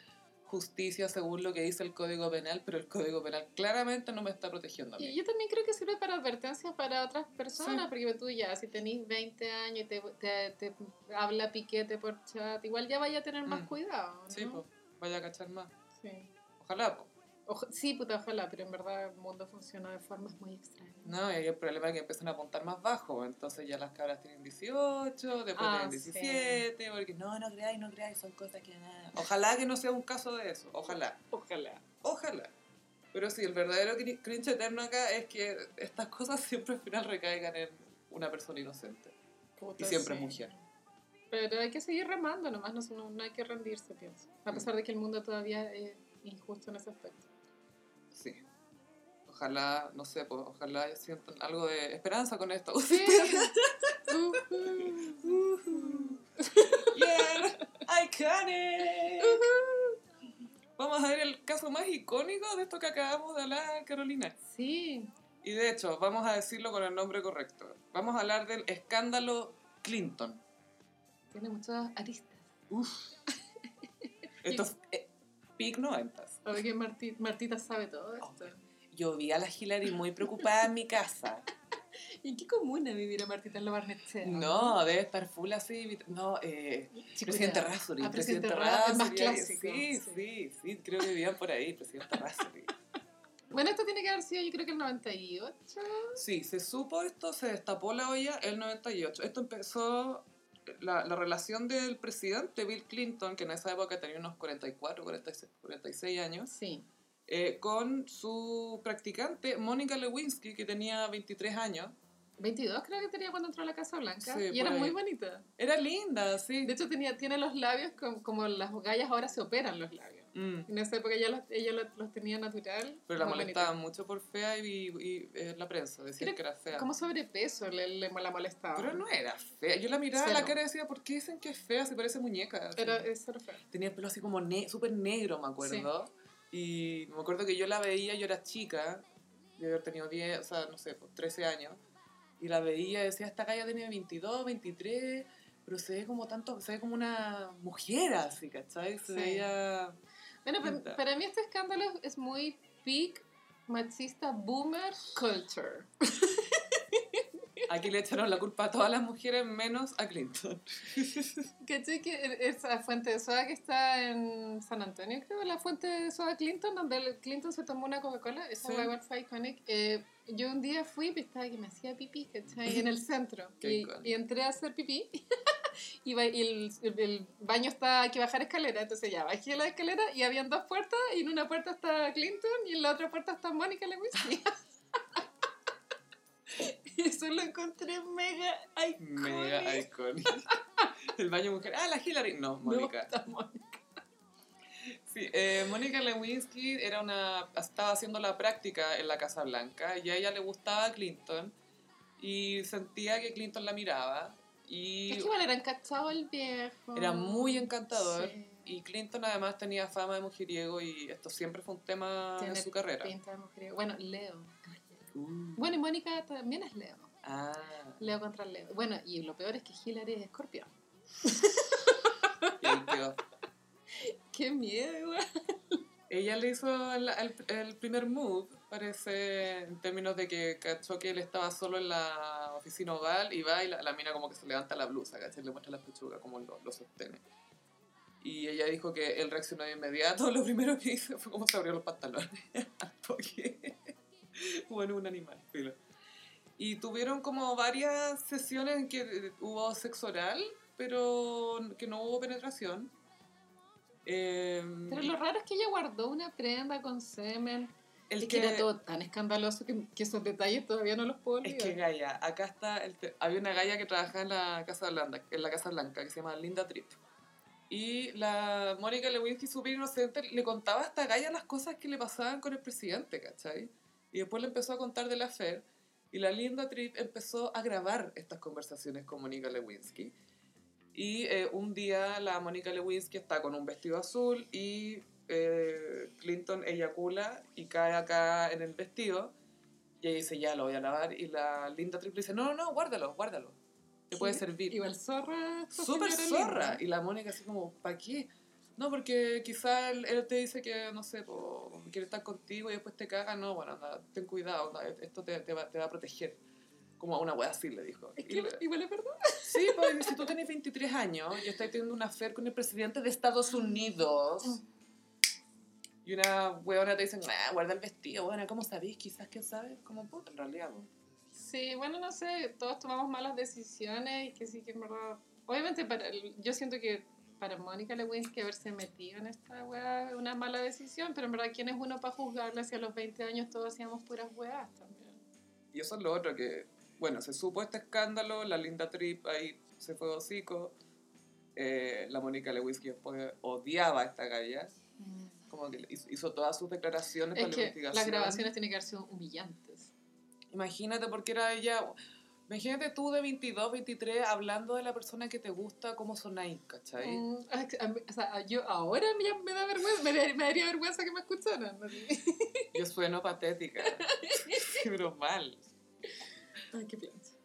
justicia según lo que dice el Código Penal, pero el Código Penal claramente no me está protegiendo a mí. Y yo también creo que sirve para advertencias para otras personas, Sí. porque tú ya, si tenés 20 años y te, te, te habla piquete por chat, igual ya vaya a tener más Mm. cuidado, ¿no? Sí, pues, vaya a cachar más. Sí. Ojalá, pues. Oja- sí, puta, ojalá, pero en verdad el mundo funciona de formas muy extrañas. No, y hay el problema es que empiezan a apuntar más bajo, entonces ya las cabras tienen 18, después Ah, tienen sí. 17, porque no, no creáis, no creáis, son cosas que nada. Ojalá que no sea un caso de eso, ojalá, Ojalá. ojalá. Pero sí, el verdadero cri- cringe eterno acá es que estas cosas siempre al final recaigan en una persona inocente. Puta, Y siempre es sí. mujer. Pero hay que seguir remando, nomás no, no, no hay que rendirse, pienso. A pesar de que el mundo todavía es injusto en ese aspecto. Sí. Ojalá, no sé, pues, ojalá sientan algo de esperanza con esto. Sí. yeah, iconic. Vamos a ver el caso más icónico de esto que acabamos de hablar, Carolina. sí, Y de hecho, vamos a decirlo con el nombre correcto. Vamos a hablar del escándalo Clinton. tiene muchas aristas. Esto peak noventas. A ver que Marti- Martita sabe todo esto. Yo vi a la Hillary muy preocupada en mi casa. ¿Y en qué comuna vivirá Martita en la Barnechea? No, debe estar full así. No, eh, presidente Rasuri. Ah, presidente presidente Ra- es más clásico, Sí, sí. sí, sí, creo que vivían por ahí, presidente Rasuri. Bueno, esto tiene que haber sido yo creo que el 98. Sí, se supo esto, se destapó la olla el 98. Esto empezó la, la relación del presidente Bill Clinton, que en esa época tenía unos 44, 46, 46 años, Sí. eh, con su practicante Mónica Lewinsky, que tenía 23 años. 22 creo que tenía cuando entró a la Casa Blanca. Sí, y era ahí. muy bonita. Era linda, sí. De hecho, tenía, tiene los labios com- como, las gallas ahora se operan los labios. Mm, En esa época ella los, ella los, los tenía natural. Pero la molestaban mucho por fea y, y, eh, la prensa decían Creo- que era fea. Como sobrepeso le, le- la molestaba. Pero no era fea. Yo la miraba a la Cero. cara y decía, ¿por qué dicen que es fea si parece muñeca? Era, era feo. Tenía el pelo así como ne súper negro, me acuerdo. Y me acuerdo que yo la veía, yo era chica, de haber tenido 10, o sea, no sé, pues, 13 años. Y la veía y decía, esta calle tiene 22, 23, pero se ve como tanto, se ve como una mujer así, ¿cachai? Se Sí. veía... Bueno, pa- Linda. para mí este escándalo es muy peak machista boomer culture. Aquí le echaron la culpa a todas las mujeres menos a Clinton. ¿Cachai? Que esa fuente de soda que está en San Antonio, creo, la fuente de soda Clinton, donde Clinton se tomó una Coca-Cola, esa Sí. igual fue iconic. Eh, yo un día fui y estaba que me hacía pipí, ¿cachai? En el centro. Y, y entré a hacer pipí. y, el, el- baño está, hay que bajar escalera, entonces ya bajé la escalera y habían dos puertas, y en una puerta está Clinton y en la otra puerta está Mónica Lewinsky. Y Eso lo encontré mega icónico. Mega icónico. El baño mujer. Ah, la Hillary. No, Mónica. No, está Mónica. Sí, eh, Mónica Lewinsky era una, estaba haciendo la práctica en la Casa Blanca y a ella le gustaba Clinton y sentía que Clinton la miraba y Es que igual era encachado el viejo. era muy encantador Sí. y Clinton además tenía fama de mujeriego y esto siempre fue un tema Tiene en su carrera. pinta de mujeriego. Bueno, Leo. Uh, Bueno, y Mónica también es Leo. ah, Leo contra Leo. Bueno, y lo peor es que Hillary es escorpión. y ahí quedó. Qué miedo. Ella le hizo el, el- el primer move, parece, en términos de que cachó que él estaba solo en la oficina oval y va y la, la mina como que se levanta la blusa, ¿cachai? Le muestra las pechugas, como lo, lo sostiene. Y ella dijo que él reaccionó de inmediato, lo primero que hizo fue como se abrió los pantalones. Porque, bueno, un animal, filo. Y tuvieron como varias sesiones en que eh, hubo sexo oral, pero que no hubo penetración. Em, Pero lo raro es que ella guardó una prenda con semen. El es que, era todo tan escandaloso que, que esos detalles todavía no los puedo Es olvidar. que Gaia, acá está, el te- había una Gaia que trabajaba en la Casa Blanca, en la Casa Blanca que se llama Linda Tripp. Y la Mónica Lewinsky, súper inocente, le contaba hasta Gaia las cosas que le pasaban con el presidente, ¿cachai? Y después le empezó a contar de la FED. Y la Linda Tripp empezó a grabar estas conversaciones con Mónica Lewinsky. Y eh, un día la Mónica Lewinsky está con un vestido azul y eh, Clinton eyacula y cae acá en el vestido. Y ella dice, ya lo voy a lavar. Y la Linda Tripp dice, no, no, no, guárdalo, guárdalo. Te puede servir. Igual zorra. Súper zorra. linda. Y la Mónica así como, ¿para qué? No, porque quizá él, él te dice que, no sé, po, quiere estar contigo y después te caga. No, bueno, anda, ten cuidado, anda, esto te, te va, te va a proteger. Como a una wea así le dijo. Es que le- igual es verdad. sí, pues si tú tenés 23 años y estás teniendo una affair con el presidente de Estados Unidos y una weona te dice, ah, guarda el vestido, bueno, ¿cómo sabés? Quizás que sabes, como puta, en realidad. Sí, bueno, no sé, todos tomamos malas decisiones y que sí que en verdad... Obviamente, para el- yo siento que para Mónica Lewinsky haberse metido en esta weá es una mala decisión, pero en verdad, ¿quién es uno para juzgarla si a los 20 años todos hacíamos puras weas también? Y eso es lo otro que, bueno, se supo este escándalo, la Linda Tripp ahí se fue hocico, eh, la Mónica Lewinsky después odiaba a esta galla, como que hizo, todas sus declaraciones Es para la que investigación. las grabaciones tienen que haber sido humillantes. Imagínate porque era ella, imagínate tú de 22, 23 hablando de la persona que te gusta, cómo sonáis, ¿cachai? Mm, a- a mí- o sea, yo ahora ya me da vergüenza, me, me daría vergüenza que me escucharan. Yo sueno patética, pero mal. Ay, qué pienso.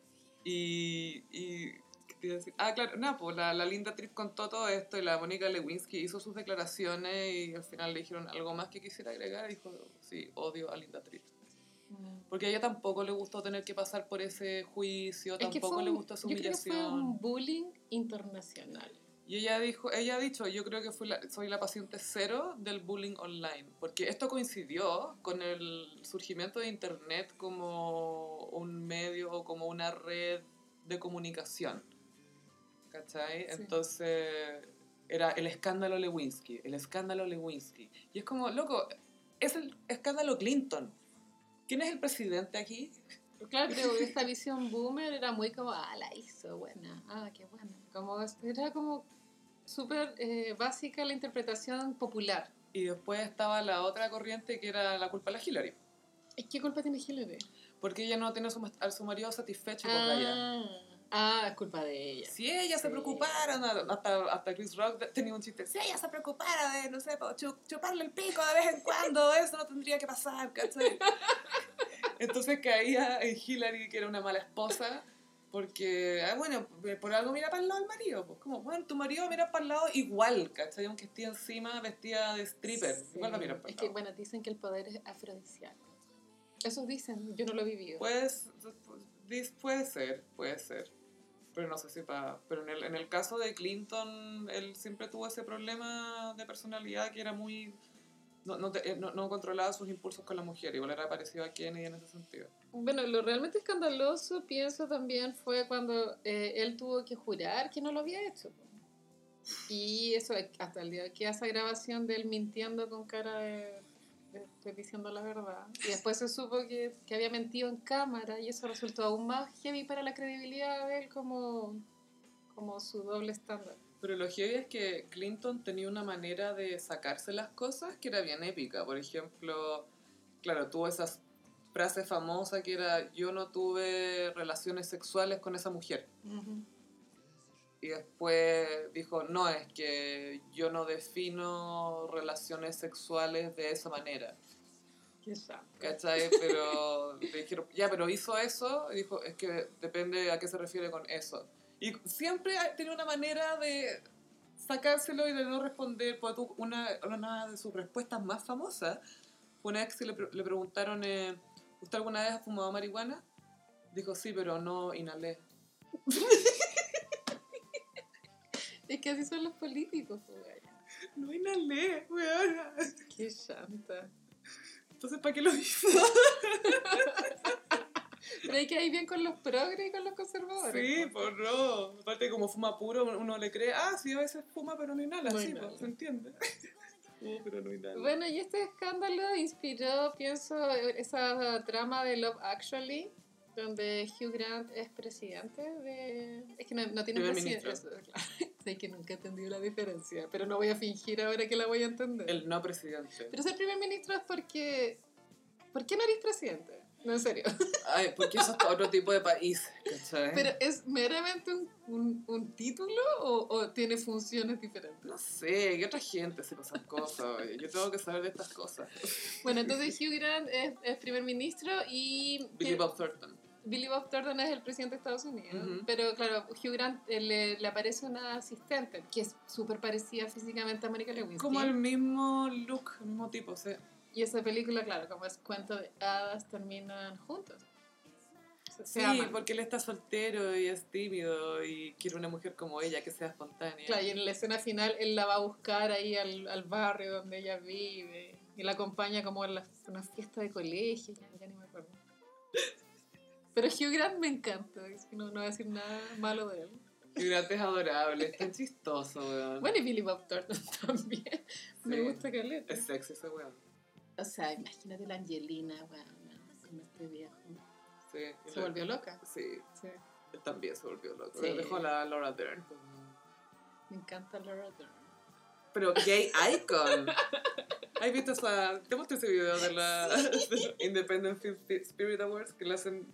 Y, y ¿qué te iba a decir? Ah, claro, no, pues la, la Linda Tripp contó todo esto y la Mónica Lewinsky hizo sus declaraciones y al final le dijeron algo más que quisiera agregar y dijo, sí, odio a Linda Tripp. Porque a ella tampoco le gustó tener que pasar por ese juicio, Es tampoco fue le un- gustó su yo creo que fue humillación. un bullying internacional. Y ella dijo, ella ha dicho, yo creo que fui la- soy la paciente cero del bullying online, porque esto coincidió con el surgimiento de internet como un medio o como una red de comunicación. ¿Cachai? Sí. Entonces era el escándalo Lewinsky, el escándalo Lewinsky. Y es como, loco, es el escándalo Clinton. ¿Quién es el presidente aquí? Claro, pero esta visión boomer era muy como, ah, la hizo, buena, ah, qué buena. Como, era como súper eh, básica la interpretación popular. Y después estaba la otra corriente que era la culpa de la Hillary. ¿Y qué culpa tiene Hillary? Porque ella no tiene a su, a su marido satisfecho con ella. Ah, es culpa de ella. Si ella se Sí. preocupara, no, hasta, hasta Chris Rock tenía un chiste. Si ella se preocupara de, no sé, chuparle el pico de vez en cuando, eso no tendría que pasar, ¿cachai? Entonces caía en Hillary, que era una mala esposa, porque, ah, bueno, por algo mira para el lado del marido. Pues como, bueno, tu marido mira para el lado igual, ¿cachai? Aunque esté encima vestida de stripper, Sí. igual va a mirar para Es el que, lado. bueno, dicen que el poder es afrodisíaco. Eso dicen, yo no lo he vivido. Pues, dis- puede ser, puede ser. Pero no sé si para... Pero en el, en el caso de Clinton, él siempre tuvo ese problema de personalidad que era muy... No, no, te- eh, no, no controlaba sus impulsos con la mujer, igual era parecido a Kennedy en ese sentido. Bueno, lo realmente escandaloso, pienso también, fue cuando eh, él tuvo que jurar que no lo había hecho. Y eso, hasta el día que esa grabación de él mintiendo con cara de estoy diciendo la verdad. Y después se supo que, que había mentido en cámara y eso resultó aún más heavy para la credibilidad de él como, como su doble estándar. Pero lo heavy es que Clinton tenía una manera de sacarse las cosas que era bien épica. Por ejemplo, claro, tuvo esa frase famosa que era yo no tuve relaciones sexuales con esa mujer. Y después dijo, no, es que yo no defino relaciones sexuales de esa manera. ¿Cachai? Pero le dijeron, ya, pero hizo eso. Y dijo, es que depende a qué se refiere con eso. Y siempre ha- tiene una manera de sacárselo y de no responder. Porque tú- una, una de sus respuestas más famosas fue una vez que le, pre- le preguntaron, eh, ¿usted alguna vez ha fumado marihuana? Dijo, sí, pero no inhalé. Es que así son los políticos, po, gallo. No inhalé, weona. Qué santa. Entonces, ¿para qué lo hizo? Pero hay que ir bien con los progres y con los conservadores. Sí, pues no. Aparte, como fuma puro, uno le cree, ah, sí, a veces fuma, pero no inhala. No sí, inhala. pues, se entiende. Pero no inhala. Bueno, y este escándalo inspiró, pienso, esa trama de Love Actually, donde Hugh Grant es presidente de... Es que no, no tiene presidente. eso, claro. Sé que nunca he entendido la diferencia, pero no voy a fingir ahora que la voy a entender. El no presidente. Pero ser primer ministro es porque... ¿Por qué no eres presidente? No, en serio. Ay, porque eso es otro tipo de país, ¿cachai? ¿Pero es meramente un, un, un título o, o tiene funciones diferentes? No sé, que otra gente se pasan cosas. Yo tengo que saber de estas cosas. Bueno, entonces Hugh Grant es, es primer ministro y... Billy Bob Thornton. Billy Bob Thornton es el presidente de Estados Unidos, Ujú. pero claro, Hugh Grant eh, le, le aparece una asistente que es súper parecida físicamente a Monica Lewinsky. Como el mismo look, el mismo tipo, sí. Y esa película, claro, como es cuento de hadas, terminan juntos. Se, se Sí, aman. porque él está soltero y es tímido y quiere una mujer como ella que sea espontánea. Claro, y en la escena final él la va a buscar ahí al, al barrio donde ella vive y la acompaña como en la, una fiesta de colegio, ya, ya ni me acuerdo. Pero Hugh Grant me encanta, es que no, no voy a decir nada malo de él. Y Grant es adorable, es tan chistoso, weón. Bueno, y Billy Bob Thornton también. Me gusta Caleta. Es sexy ese weón. O sea, imagínate la Angelina, weón, con este viejo. Sí. Se volvió loca. Sí, Sí. él también se volvió loco. Sí. Dejó a la Laura Dern. Me encanta Laura Dern. Pero gay icon. ¿Has visto esa... Te mostré ese video de la de Independent Film Spirit Awards que le hacen...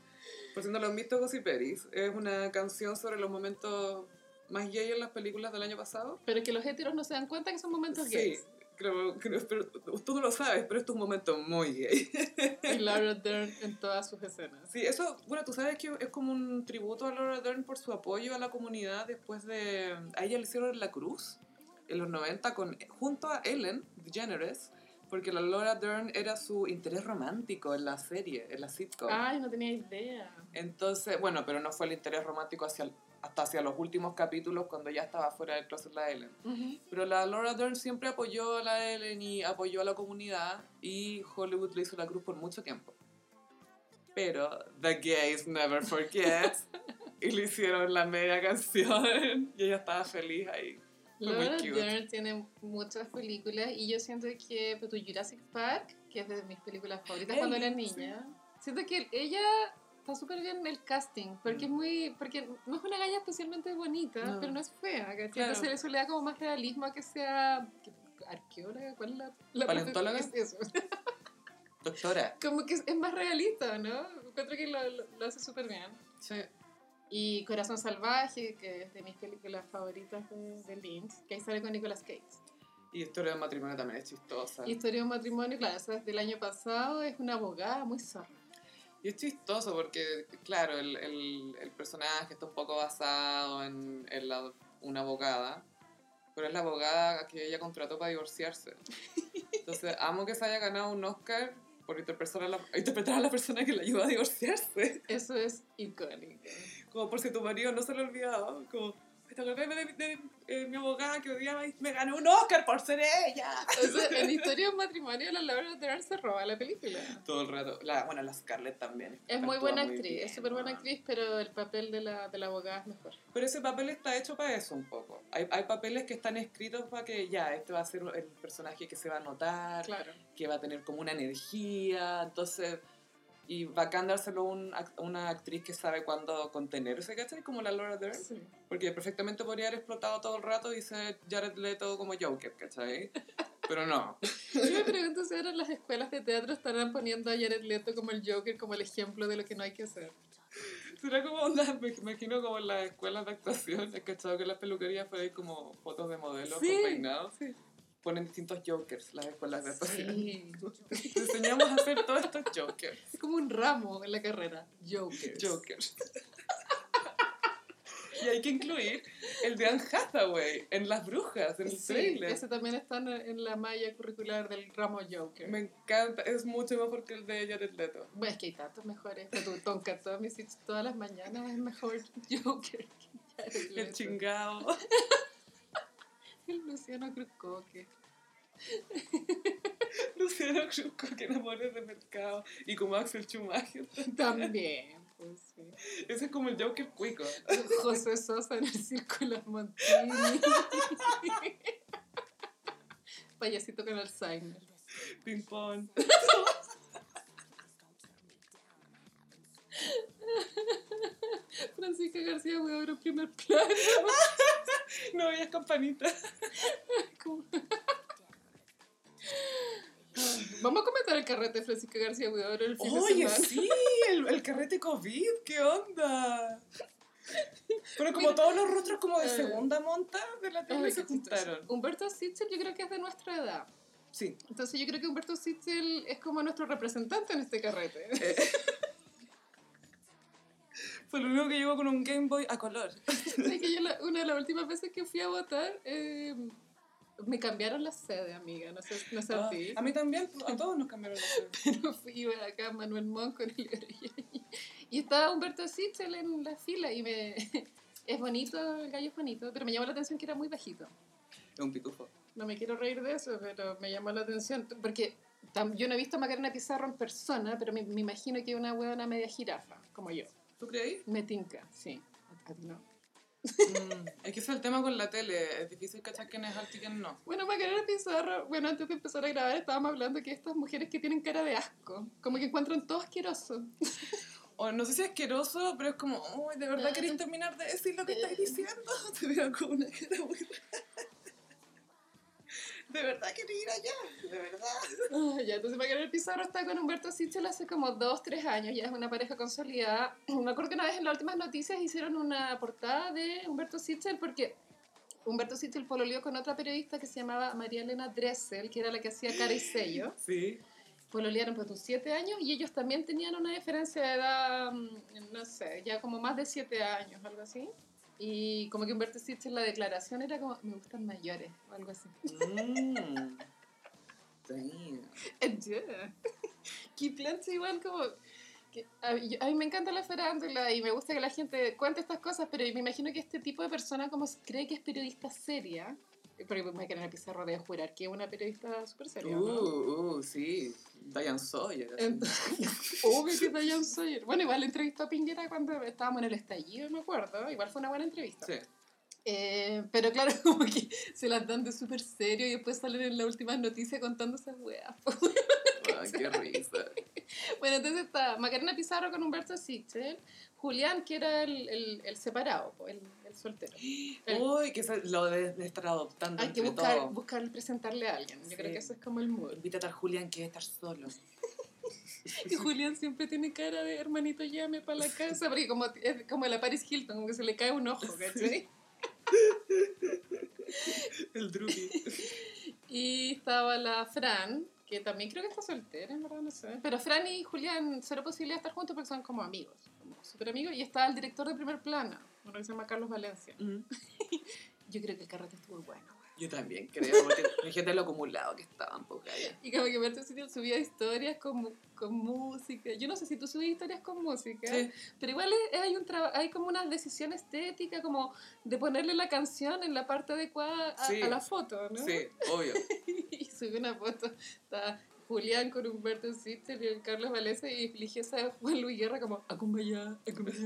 Por si no lo han visto, Gossip Peris. Es una canción sobre los momentos más gay en las películas del año pasado. Pero que los heteros no se dan cuenta que son momentos Sí, gays. creo, creo- pero tú no lo sabes, pero esto es un momento muy gay. Y Laura Dern en todas sus escenas. Sí, eso, bueno, tú sabes que es como un tributo a Laura Dern por su apoyo a la comunidad después de... A ella le hicieron la cruz en los 90 con, junto a Ellen DeGeneres, porque la Laura Dern era su interés romántico en la serie, en la sitcom. Ay, no tenía idea. Entonces, bueno, pero no fue el interés romántico hacia el- hasta hacia los últimos capítulos cuando ya estaba fuera del closet la Ellen. Pero la Laura Dern siempre apoyó a la Ellen y apoyó a la comunidad y Hollywood le hizo la cruz por mucho tiempo. Pero The Gays Never Forget y le hicieron la media canción y ella estaba feliz ahí. Laura. Dern tiene muchas películas y yo siento que pues, tu Jurassic Park, que es de mis películas favoritas cuando era sí. niña, siento que ella está súper bien en el casting, porque es Mm. muy, porque no es una galla especialmente bonita, No. pero no es fea, ¿cachai? Claro. Entonces eso le da como más realismo a que sea que- arqueóloga, ¿cuál es la, la ¿Paleontóloga? es eso? Doctora. Como que es, es más realista, ¿no? Encuentro que lo, lo- lo hace súper bien. Sí. Y Corazón Salvaje, que es de mis películas favoritas de, de Lynch, que ahí sale con Nicolas Cage. Y Historia de matrimonio también es chistosa. Historia de un matrimonio, claro, esa es del año pasado, es una abogada muy zorra. Y es chistoso porque, claro, el, el, el personaje está un poco basado en, en la- una abogada, pero es la abogada que ella contrató para divorciarse. Entonces, amo que se haya ganado un Oscar por interpretar a la, interpretar a la persona que le ayudó a divorciarse. Eso es icónico. Como por si tu marido no se lo ha olvidado. Como, ¿te acordás de, de- de, eh, mi abogada que odiaba y me ganó un Oscar por ser ella? O sea, en Historia de un matrimonio, la Laura Dern se roba la película. Todo el rato. La, bueno, la Scarlett también. Es muy buena muy actriz, bien, es súper buena actriz, pero el papel de la, de la abogada es mejor. Pero ese papel está hecho para eso un poco. Hay, hay papeles que están escritos para que ya, este va a ser el personaje que se va a notar, Claro. que va a tener como una energía, entonces... Y bacán dárselo a un una actriz que sabe cuándo contenerse, ¿cachai? Como la Laura Dern. Sí. Porque perfectamente podría haber explotado todo el rato y ser Jared Leto como Joker, ¿cachai? Pero no. Yo me pregunto si ahora las escuelas de teatro estarán poniendo a Jared Leto como el Joker, como el ejemplo de lo que no hay que hacer. Será como onda, me imagino como en las escuelas de actuación, ¿has cachado que en las peluquerías ahí como fotos de modelos Sí. con peinados? Sí. Ponen distintos jokers las escuelas de actuación. Sí. Te enseñamos a hacer todos estos jokers. Es como un ramo en la carrera. Joker. Jokers. y hay que incluir el de Anne Hathaway en Las Brujas, en el Sí, trailer. ese también está en, la malla curricular del ramo Joker. Me encanta, es mucho mejor que el de Jared Leto. Bueno, es que hay tantos mejores. Tu Tonkatsuki todas las mañanas es mejor Joker que Jared El Leto. chingado. El Luciano Cruzcoque. Luciano Cruzco, que enamores de mercado. Y como Axel Schumacher. También, pues sí. Ese es como el Joker cuico. José Sosa en el Círculo Montini. Payasito con Alzheimer. Ping pong. Francisca García Huidobro primer plano. No veías campanita. Vamos a comentar el carrete de Francisca García Huidobro el fin Oye, de semana. sí, el, el carrete COVID, ¿qué onda? Pero como todos los rostros como de Eh. segunda monta de la tele se juntaron. Humberto Sichel yo creo que es de nuestra edad. Sí. Entonces yo creo que Humberto Sichel es como nuestro representante en este carrete. Eh. Fue lo único que llegó con un Game Boy a color. Que yo la- una de las últimas veces que fui a votar, eh, me cambiaron la sede, amiga. No sé, no sé a Ah, ti. a mí también, a todos nos cambiaron la sede. Pero fui acá Manuel Montt con el Y estaba Humberto Sichel en la fila y me... Es bonito, el gallo es bonito, pero me llamó la atención que era muy bajito. Es un pitufo. No me quiero reír de eso, pero me llamó la atención. Porque yo no he visto a Macarena Pizarro en persona, pero me, me imagino que es una huevona media jirafa, como yo. ¿Tú creí? Me tinca, sí. A ti no. Mm, es que ese es el tema con la tele. Es difícil cachar quién es alto y quién no. Bueno, Macarena Pizarro, bueno, antes de empezar a grabar estábamos hablando que estas mujeres que tienen cara de asco, como que encuentran todo asqueroso. O no sé si asqueroso, pero es como, uy, ¿de verdad queréis terminar de decir lo que estáis diciendo? Te veo con una cara muy rara. ¿De verdad queréis ir allá? ¿De verdad? Ya, entonces Macarena Pizarro está con Humberto Sichel hace como dos, tres años, ya es una pareja consolidada. Me acuerdo que una vez en las últimas noticias hicieron una portada de Humberto Sichel porque Humberto Sichel pololeó con otra periodista que se llamaba María Elena Dressel, que era la que hacía cara y sello. Sí. Pololearon por tus siete años y ellos también tenían una diferencia de edad, mm, no sé, ya como más de siete años, algo así. Y como que Humberto Sichel la declaración era como, me gustan mayores, o algo así. Mm. Yeah. Que plancha igual como... que a, yo- a mí me encanta la farándula y me gusta que la gente cuente estas cosas, pero me imagino que este tipo de persona como cree que es periodista seria, porque Macarena Pizarro debe jurar que es una periodista súper seria, ¿no? Uh, uh, sí. Diane Sawyer. Entonces, obvio que Diane Sawyer. Bueno, igual entrevistó a Piñera cuando estábamos en el estallido, me acuerdo. Igual fue una buena entrevista. Sí. Eh, pero claro, como que se las dan de súper serio y después salen en las últimas noticias contando esas weas. Qué risa. Bueno, entonces está Macarena Pizarro con Humberto Sichel, Julián, que era el, el, el separado, el, el soltero. Uy, que se- lo de, de estar adoptando Hay que buscar, todos. buscar presentarle a alguien. Yo Sí. creo que eso es como el mood. Invítate al Julián que debe estar solo. Y Julián siempre tiene cara de hermanito llame para la casa, porque como, es como la Paris Hilton, como que se le cae un ojo, ¿cachai? El Drupi. Y estaba la Fran, que también creo que está soltera, en verdad, no sé. Pero Fran y Julián, cero posibilidad de estar juntos porque son como amigos, como súper amigos. Y está el director de primer plano, uno que se llama Carlos Valencia. Yo creo que el carrete estuvo bueno. Yo también creo, porque fíjate lo acumulado que estaban, pues, allá. Y como que Berto Sitio subía historias con, mu- con música. Yo no sé si tú subís historias con música, Sí. pero igual es- hay, un hay como una decisión estética, como de ponerle la canción en la parte adecuada a, Sí. a la foto, ¿no? Sí, obvio. y subí una foto, está Julián con Humberto Sitter y el Carlos Valencia y de Juan Luis Guerra como Akumbaya, Akumbaya.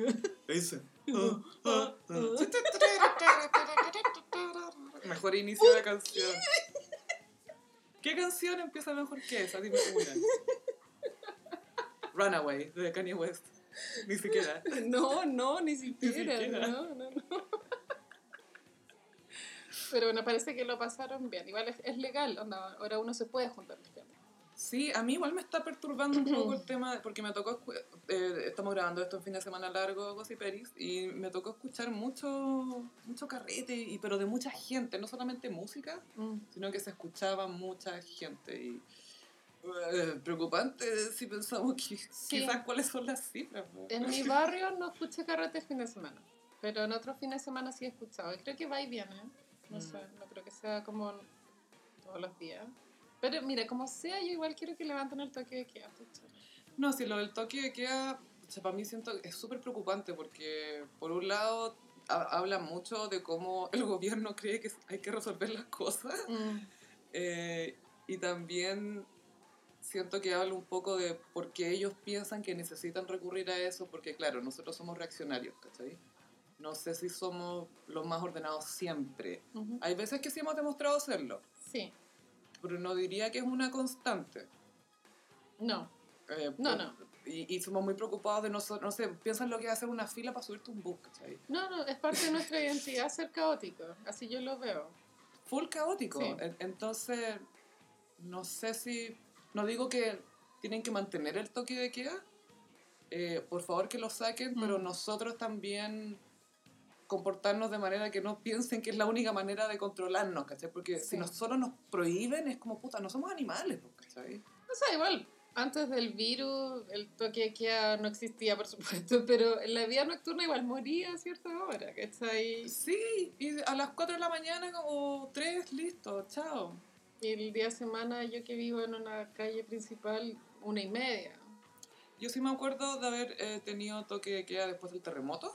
Eso. Ah, ah, ah. Mejor inicio de canción. ¿Qué canción empieza mejor que esa? Dime una. Runaway, de Kanye West. Ni siquiera. No, no, ni siquiera, siquiera. no, no, no. Pero bueno, parece que lo pasaron bien. Igual es, es legal, onda, ahora uno se puede juntar lesbianas. Sí, a mí igual me está perturbando un poco el tema, porque me tocó, eh, estamos grabando esto en fin de semana largo, Gossip Peris, y me tocó escuchar mucho, mucho carrete, y, pero de mucha gente, no solamente música, sino que se escuchaba mucha gente, y eh, preocupante si pensamos que Sí. quizás cuáles son las cifras. po. En mi barrio no escuché carrete el fin de semana, pero en otros fines de semana sí he escuchado. Y creo que va y viene, no Mm. sé, no creo que sea como todos los días. Pero mira, como sea, yo igual quiero que levanten el toque de queda. pucha. No, si lo del toque de queda, o sea, para mí siento que es súper preocupante porque, por un lado, ha- habla mucho de cómo el gobierno cree que hay que resolver las cosas eh, y también siento que habla un poco de por qué ellos piensan que necesitan recurrir a eso, porque claro, nosotros somos reaccionarios, ¿cachai? No sé si somos los más ordenados siempre. Ujú. Hay veces que sí hemos demostrado serlo, Sí, pero no diría que es una constante. no. Eh, No, por- no. Y, y somos muy preocupados de nosotros, no sé, piensan lo que es hacer una fila para subirte un bus, ¿cachai? No, no, es parte de nuestra identidad ser caótico. Así yo lo veo. Full caótico. Sí. En- Entonces, no sé si, no digo que tienen que mantener el toque de queda, eh, por favor que lo saquen, Mm. pero nosotros también comportarnos de manera que no piensen que es la única manera de controlarnos, ¿cachai? Porque Sí. si nos, solo nos prohíben es como, puta, no somos animales, pues, ¿cachai? O sea, igual, antes del virus, el toque de queda no existía, por supuesto, pero en la vida nocturna igual moría a cierta hora, ¿cachai? Sí, y a las 4 de la mañana como 3, listo, chao. Y el día de semana, yo que vivo en una calle principal, una y media. Yo sí me acuerdo de haber eh, tenido toque de queda después del terremoto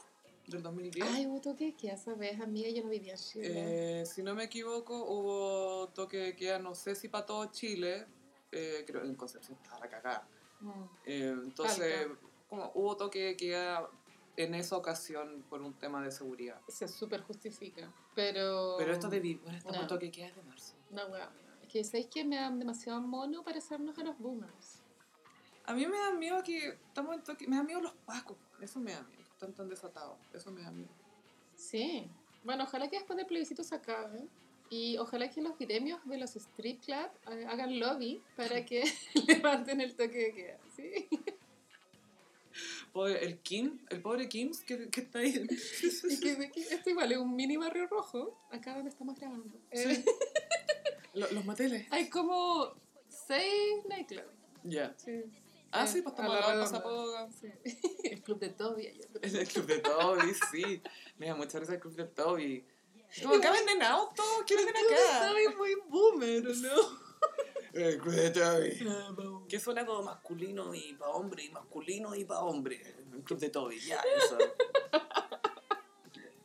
del 2010. Ay, hubo toque de queda, ¿sabes? Amiga, yo no vivía en Chile. Eh, si no me equivoco, hubo toque de queda, no sé si para todo Chile, eh, creo que en Concepción estaba la cagada. Mm. Eh, entonces, Falta. como hubo toque de queda en esa ocasión por un tema de seguridad. Se súper justifica, pero... Pero esto de vivir, bueno, estamos No. toque de queda de marzo. No, weón. Es que sabéis que me dan demasiado mono parecernos a los boomers. A mí me da miedo que estamos en toque, me da miedo los pacos, eso me da miedo, están tan desatados, eso me da miedo. Sí. Bueno, ojalá que después del plebiscito se acabe. Y ojalá que los gremios de los strip club eh, hagan lobby para que levanten el toque de queda. ¿sí? Pobre- el Kim, el pobre Kim que, que está ahí. Y que, que esto igual es un mini barrio rojo, acá donde estamos grabando. Eh, Sí. Lo- los moteles. hay como seis nightclubs. Ya. Sí. Ah, sí, pues estamos la al lado de. El club de Toby. el club de Toby, sí. Me da mucha risa el club de Toby. Como acá venden autos, ¿qué venden acá? Toby es muy boomer, ¿o ¿no? El club de Toby. Que suena como masculino y pa' hombre, y masculino y pa' hombre. El club de Toby, ya, eso.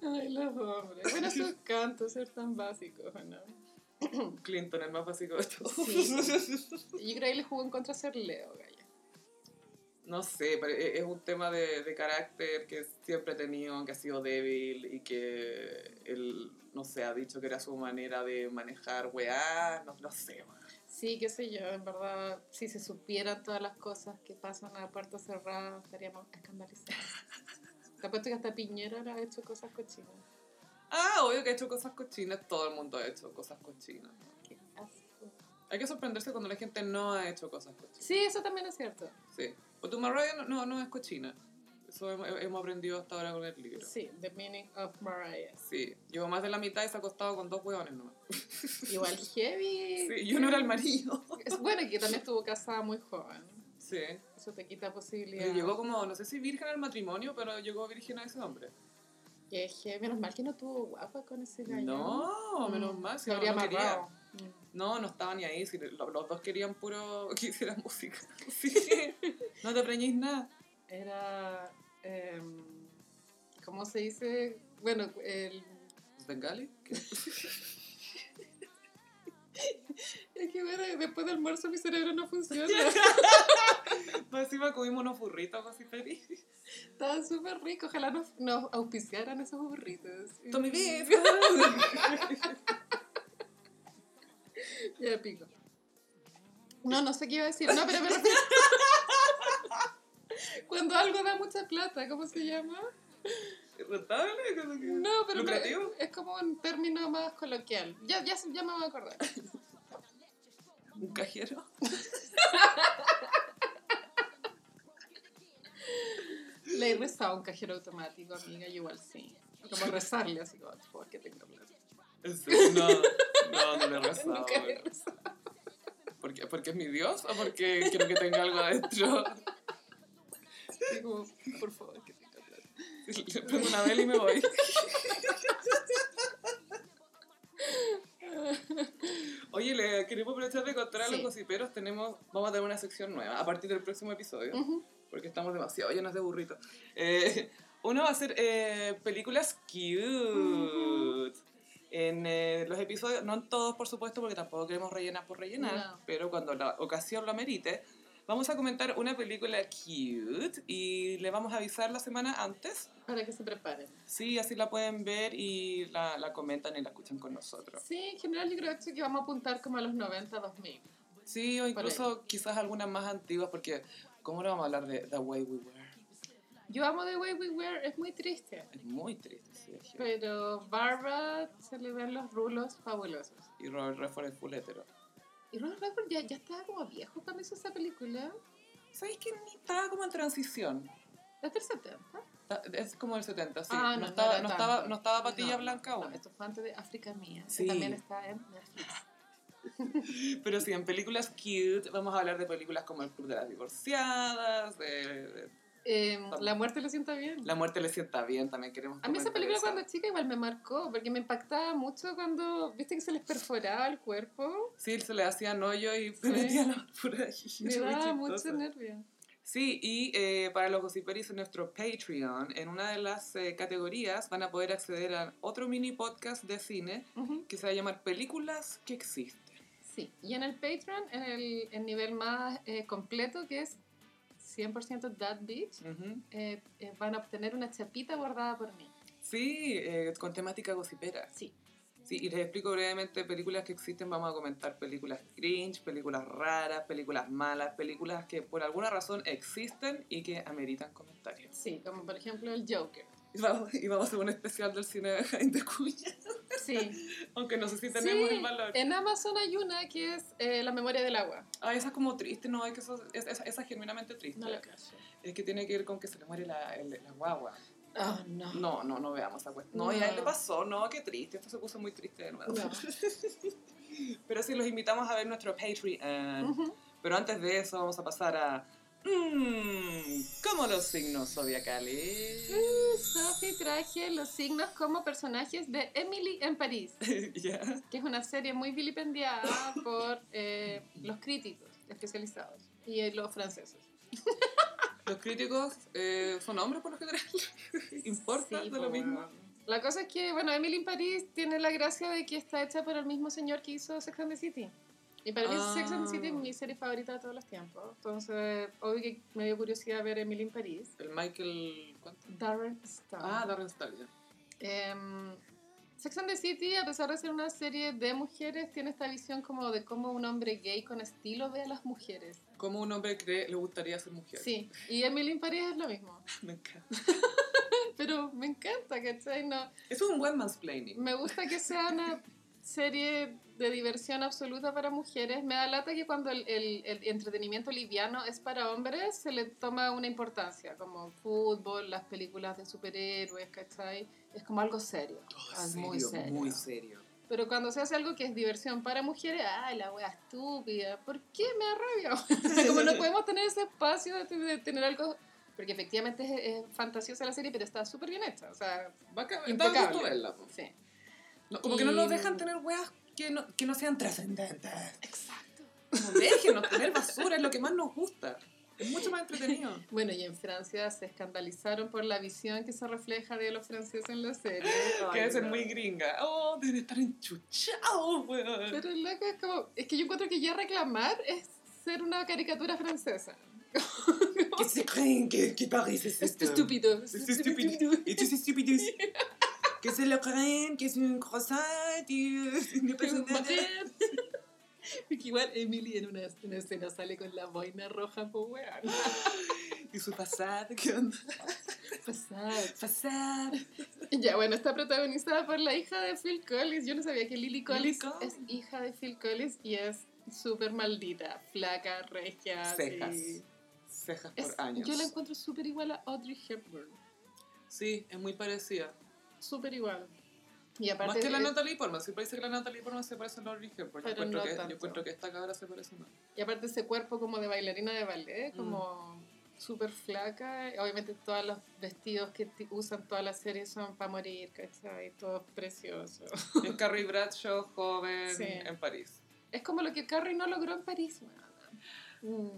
Ay, los hombres. Bueno, eso es canto, ser tan básicos, ¿o ¿no? Clinton, el más básico de todos. Sí. Yo creo que le jugó en contra ser Leo, Gaya. No sé, pero e- es un tema de, de carácter que siempre ha tenido, que ha sido débil y que él, no sé, ha dicho que era su manera de manejar weá, no, no sé, weón. Sí, qué sé yo, en verdad, si se supieran todas las cosas que pasan a puerta cerrada, estaríamos escandalizados. Te apuesto que hasta Piñera ha hecho cosas cochinas. Ah, obvio que ha hecho cosas cochinas, todo el mundo ha hecho cosas cochinas. Asco. Hay que sorprenderse cuando la gente no ha hecho cosas cochinas. Sí, eso también es cierto. Sí. O tu Mariah no, no, no es cochina. Eso hemos, aprendido hasta ahora con el libro. Sí, The Meaning of Mariah. Sí, llevo más de la mitad y se ha acostado con dos hueones nomás. Igual heavy. Sí, yo no era el marido. Es bueno que también estuvo casada muy joven. Sí. Eso te quita posibilidad. Y llegó como, no sé si virgen al matrimonio, pero llegó virgen a ese hombre. Que heavy. Menos mal que no tuvo guapa con ese gallo. No, menos mal. Si se no, habría no quería. No, no estaba ni ahí. Si lo- los dos querían puro que hiciera música. Que no te preñéis nada. Era. em, ¿Cómo se dice? Bueno, el. ¿Es bengali? Es que bueno, después del almuerzo mi cerebro no funciona. Más encima comimos unos burritos así feliz. Estaban súper ricos. Ojalá nos, nos auspiciaran esos burritos. Tommy. Ya pico. No, no sé qué iba a decir. No, pero me refiero. Cuando algo da mucha plata, ¿cómo se llama? ¿Rentable? No, pero ¿Lucrativo? es como un término más coloquial. Ya, ya, ya me voy a acordar. ¿Un cajero? Le he rezado a un cajero automático, amiga, yo igual sí. Como rezarle así como, por favor, que tenga plata. No, no, no le he rezado. Nunca le he rezado. ¿Por qué? ¿Porque es mi Dios o porque quiero que tenga algo adentro? Como, por favor, que tenga plata. Le prendo una vela y me voy. Oye, le queremos aprovechar de contar a los gossiperos. Tenemos, vamos a tener una sección nueva a partir del próximo episodio. Porque estamos demasiado llenas de burritos. Eh, uno va a ser eh, películas cute. En eh, los episodios, no en todos por supuesto, porque tampoco queremos rellenar por rellenar, No. pero cuando la ocasión lo amerite, vamos a comentar una película cute y le vamos a avisar la semana antes. Para que se preparen. Sí, así la pueden ver y la, la comentan y la escuchan con nosotros. Sí, en general yo creo que vamos a apuntar como a los 90, 2000. Sí, o incluso quizás algunas más antiguas, porque ¿Cómo no vamos a hablar de The Way We Were? Yo amo The Way We Were, es muy triste. Es muy triste, heavy. Pero Barbara se le ven los rulos fabulosos. Y Robert Redford es full hetero. Y Robert Redford ya, ya estaba como viejo cuando hizo esa película. ¿Sabéis que ni estaba como en transición? Es del 70. Ta- Es como el 70, sí. Ah, no, no, estaba, no, estaba, no estaba patilla blanca no, aún. esto fue antes de África Mía, Sí. que también está en Netflix. Pero sí, en películas cute vamos a hablar de películas como El Club de las Divorciadas, de, de Eh, la muerte le sienta bien. La muerte le sienta bien, también queremos A mí esa película eso. cuando chica igual me marcó, porque me impactaba mucho cuando, viste que se les perforaba el cuerpo. Sí, se le hacían hoyo y se Sí. metía la pura Me daba mucho nervio. Sí, y eh, para los gossiperis en nuestro Patreon, en una de las eh, categorías van a poder acceder a otro mini podcast de cine Ujú. que se va a llamar Películas que existen. Sí, y en el Patreon, en el, el nivel más eh, completo, que es 100% That Bitch, Ujú. eh, eh, van a obtener una chapita bordada por mí. Sí, eh, con temática gossipera. Sí. Sí, y les explico brevemente películas que existen. Vamos a comentar películas cringe, películas raras, películas malas, películas que por alguna razón existen y que ameritan comentarios. Sí, como por ejemplo el Joker. Y vamos, y vamos a hacer un especial del cine de Jaime Cuña, Sí. aunque no sé si tenemos Sí, el valor. En Amazon hay una que es eh, La memoria del agua. Ah, esa es como triste, no, es que eso, es, esa, esa es genuinamente triste. No la. Es que tiene que ver con que se le muere la, el- la guagua. Ah, no. No, no, no veamos esa cuestión. No, No. y a él le pasó, no, qué triste, esto se puso muy triste de nuevo. No. Pero sí, los invitamos a ver nuestro Patreon. Ujú. Pero antes de eso vamos a pasar a... Mmm, como los signos zodiacales. Uh, Sophie traje los signos como personajes de Emily en París, Ya. que es una serie muy vilipendiada por eh, los críticos especializados y eh, los franceses. Los críticos eh, son hombres por lo general. ¿Importa Sí, de lo mismo? La cosa es que, bueno, Emily en París tiene la gracia de que está hecha por el mismo señor que hizo Sex and the City. Y para mí Ah. Sex and the City es mi serie favorita de todos los tiempos. Entonces, obvio que me dio curiosidad ver Emily en París. El Michael... ¿Cuánto? Darren Star. Ah, Darren Star, ya. Em, Sex and the City, a pesar de ser una serie de mujeres, tiene esta visión como de cómo un hombre gay con estilo ve a las mujeres. ¿Cómo un hombre cree le gustaría ser mujer? Sí, y Emily in Paris es lo mismo. Me encanta. Pero me encanta, ¿cachai? No, Eso es un buen mansplaining. me gusta que sea una serie de diversión absoluta para mujeres. Me da lata que cuando el, el- el entretenimiento liviano es para hombres, se le toma una importancia, como fútbol, las películas de superhéroes, ¿cachai? Es como algo serio. Oh, es muy serio. Muy serio. Pero cuando se hace algo que es diversión para mujeres, ¡ay, la wea estúpida! ¿Por qué me da rabia? Como no podemos tener ese espacio de, tener algo... Porque efectivamente es, es fantasiosa la serie, pero está súper bien hecha. O sea, Bacán, da Impecable. verla. sí. No, como que no nos Y- dejan tener weas que no, que no sean trascendentes. Exacto. Como déjenos tener basura, es lo que más nos gusta. Es mucho más entretenido. Bueno, y en Francia se escandalizaron por la visión que se refleja de los franceses en la serie. que debe ser no. muy gringa. Oh, deben estar enchuchados, weón. Pero loco, es como... Es que yo encuentro que ya reclamar es ser una caricatura francesa. Que se creen que, que París es Es esto. estúpido. Es estúpido. Et es estúpidos. Que se lo creen, que es un croissant y nada. Mujer. Porque igual Emily en una, una escena sale con la boina roja, pues weón. Y su pasado, ¿qué onda? Pasar. Pasar. Ya, bueno, está protagonizada por la hija de Phil Collins. Yo no sabía que Lily Collins, Collins. es hija de Phil Collins y es súper maldita, flaca, regia. Cejas. y- Cejas Es- por años. yo la encuentro súper igual a Audrey Hepburn. Sí, es muy parecida. Súper igual. Y aparte Más que la Natalie Portman. Si parece que la Natalie Portman se parece a Laurie Hepburn. Yo Pero encuentro, no que, yo encuentro que esta cabra se parece más. Y aparte ese cuerpo como de bailarina de ballet, Mm. como súper flaca. Obviamente todos los vestidos que usan todas las series son para morir, ¿cachai? Todos preciosos. Es Carrie Bradshaw, joven, Sí. en París. Es como lo que Carrie no logró en París. Mm.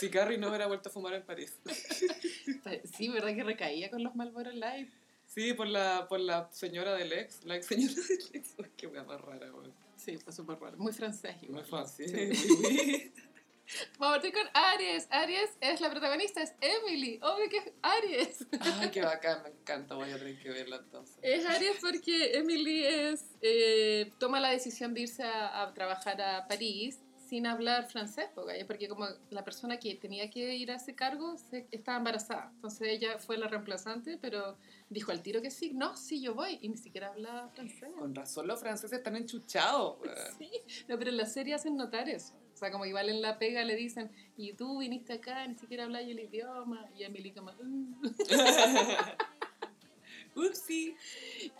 Si Carrie no hubiera vuelto a fumar en París. Sí, ¿verdad que recaía con los Marlboro Light? Sí, por la, por la señora del ex. La ex señora del ex. Qué wea más rara, weón. Sí, fue súper raro. Muy francés igual. Muy fácil. Sí. Vamos a partir con Aries. Aries es la protagonista, es Emily. Obvio que es Aries. Ay, qué bacán, me encanta. Voy a tener que verla entonces. Es Aries porque Emily es, eh, toma la decisión de irse a, a trabajar a París sin hablar francés, porque como la persona que tenía que ir a ese cargo se, estaba embarazada. Entonces ella fue la reemplazante, pero dijo al tiro que sí, no, sí, yo voy, y ni siquiera hablaba francés. Con razón los franceses están enchuchados. Sí, no, pero en la serie hacen notar eso. O sea, como igual en la pega le dicen, y tú viniste acá, ni siquiera hablas el idioma, y Emily como... "Mm". Upsi.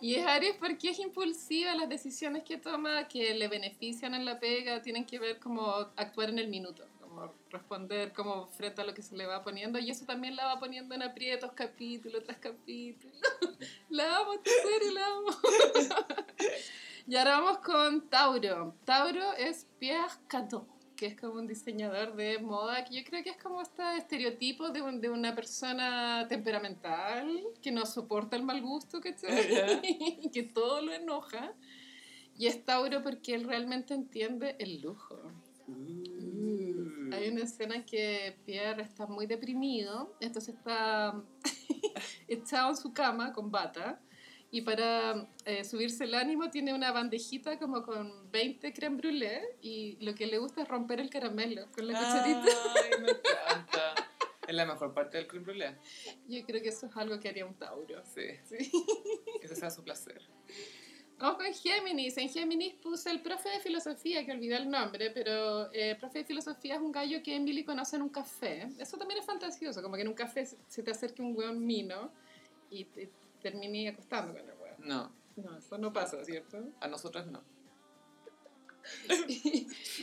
Y es Aries porque es impulsiva, las decisiones que toma que le benefician en la pega tienen que ver como actuar en el minuto, como responder como frente a lo que se le va poniendo y eso también la va poniendo en aprietos capítulo tras capítulo. la amo, esta serie la amo. y ahora vamos con Tauro. Tauro es Pierre Cardin que es como un diseñador de moda, que yo creo que es como este estereotipo de, un- de una persona temperamental, que no soporta el mal gusto, ¿cachai? que todo lo enoja. Y es Tauro porque él realmente entiende el lujo. Uh. Hay una escena en que Pierre está muy deprimido, entonces está echado en su cama con bata y para eh, subirse el ánimo tiene una bandejita como con 20 creme brûlée y lo que le gusta es romper el caramelo con la cucharita. Ay, me encanta. Es la mejor parte del creme brûlée. Yo creo que eso es algo que haría un Tauro. Sí, Sí. que ese sea su placer. Vamos con Géminis. En Géminis puse el profe de filosofía, que olvidé el nombre, pero eh, el profe de filosofía es un gallo que Emily conoce en un café. Eso también es fantasioso, como que en un café se te acerque un weón mino y te termine acostando con el weón. No, No, eso no pasa, ¿cierto? a nosotras no.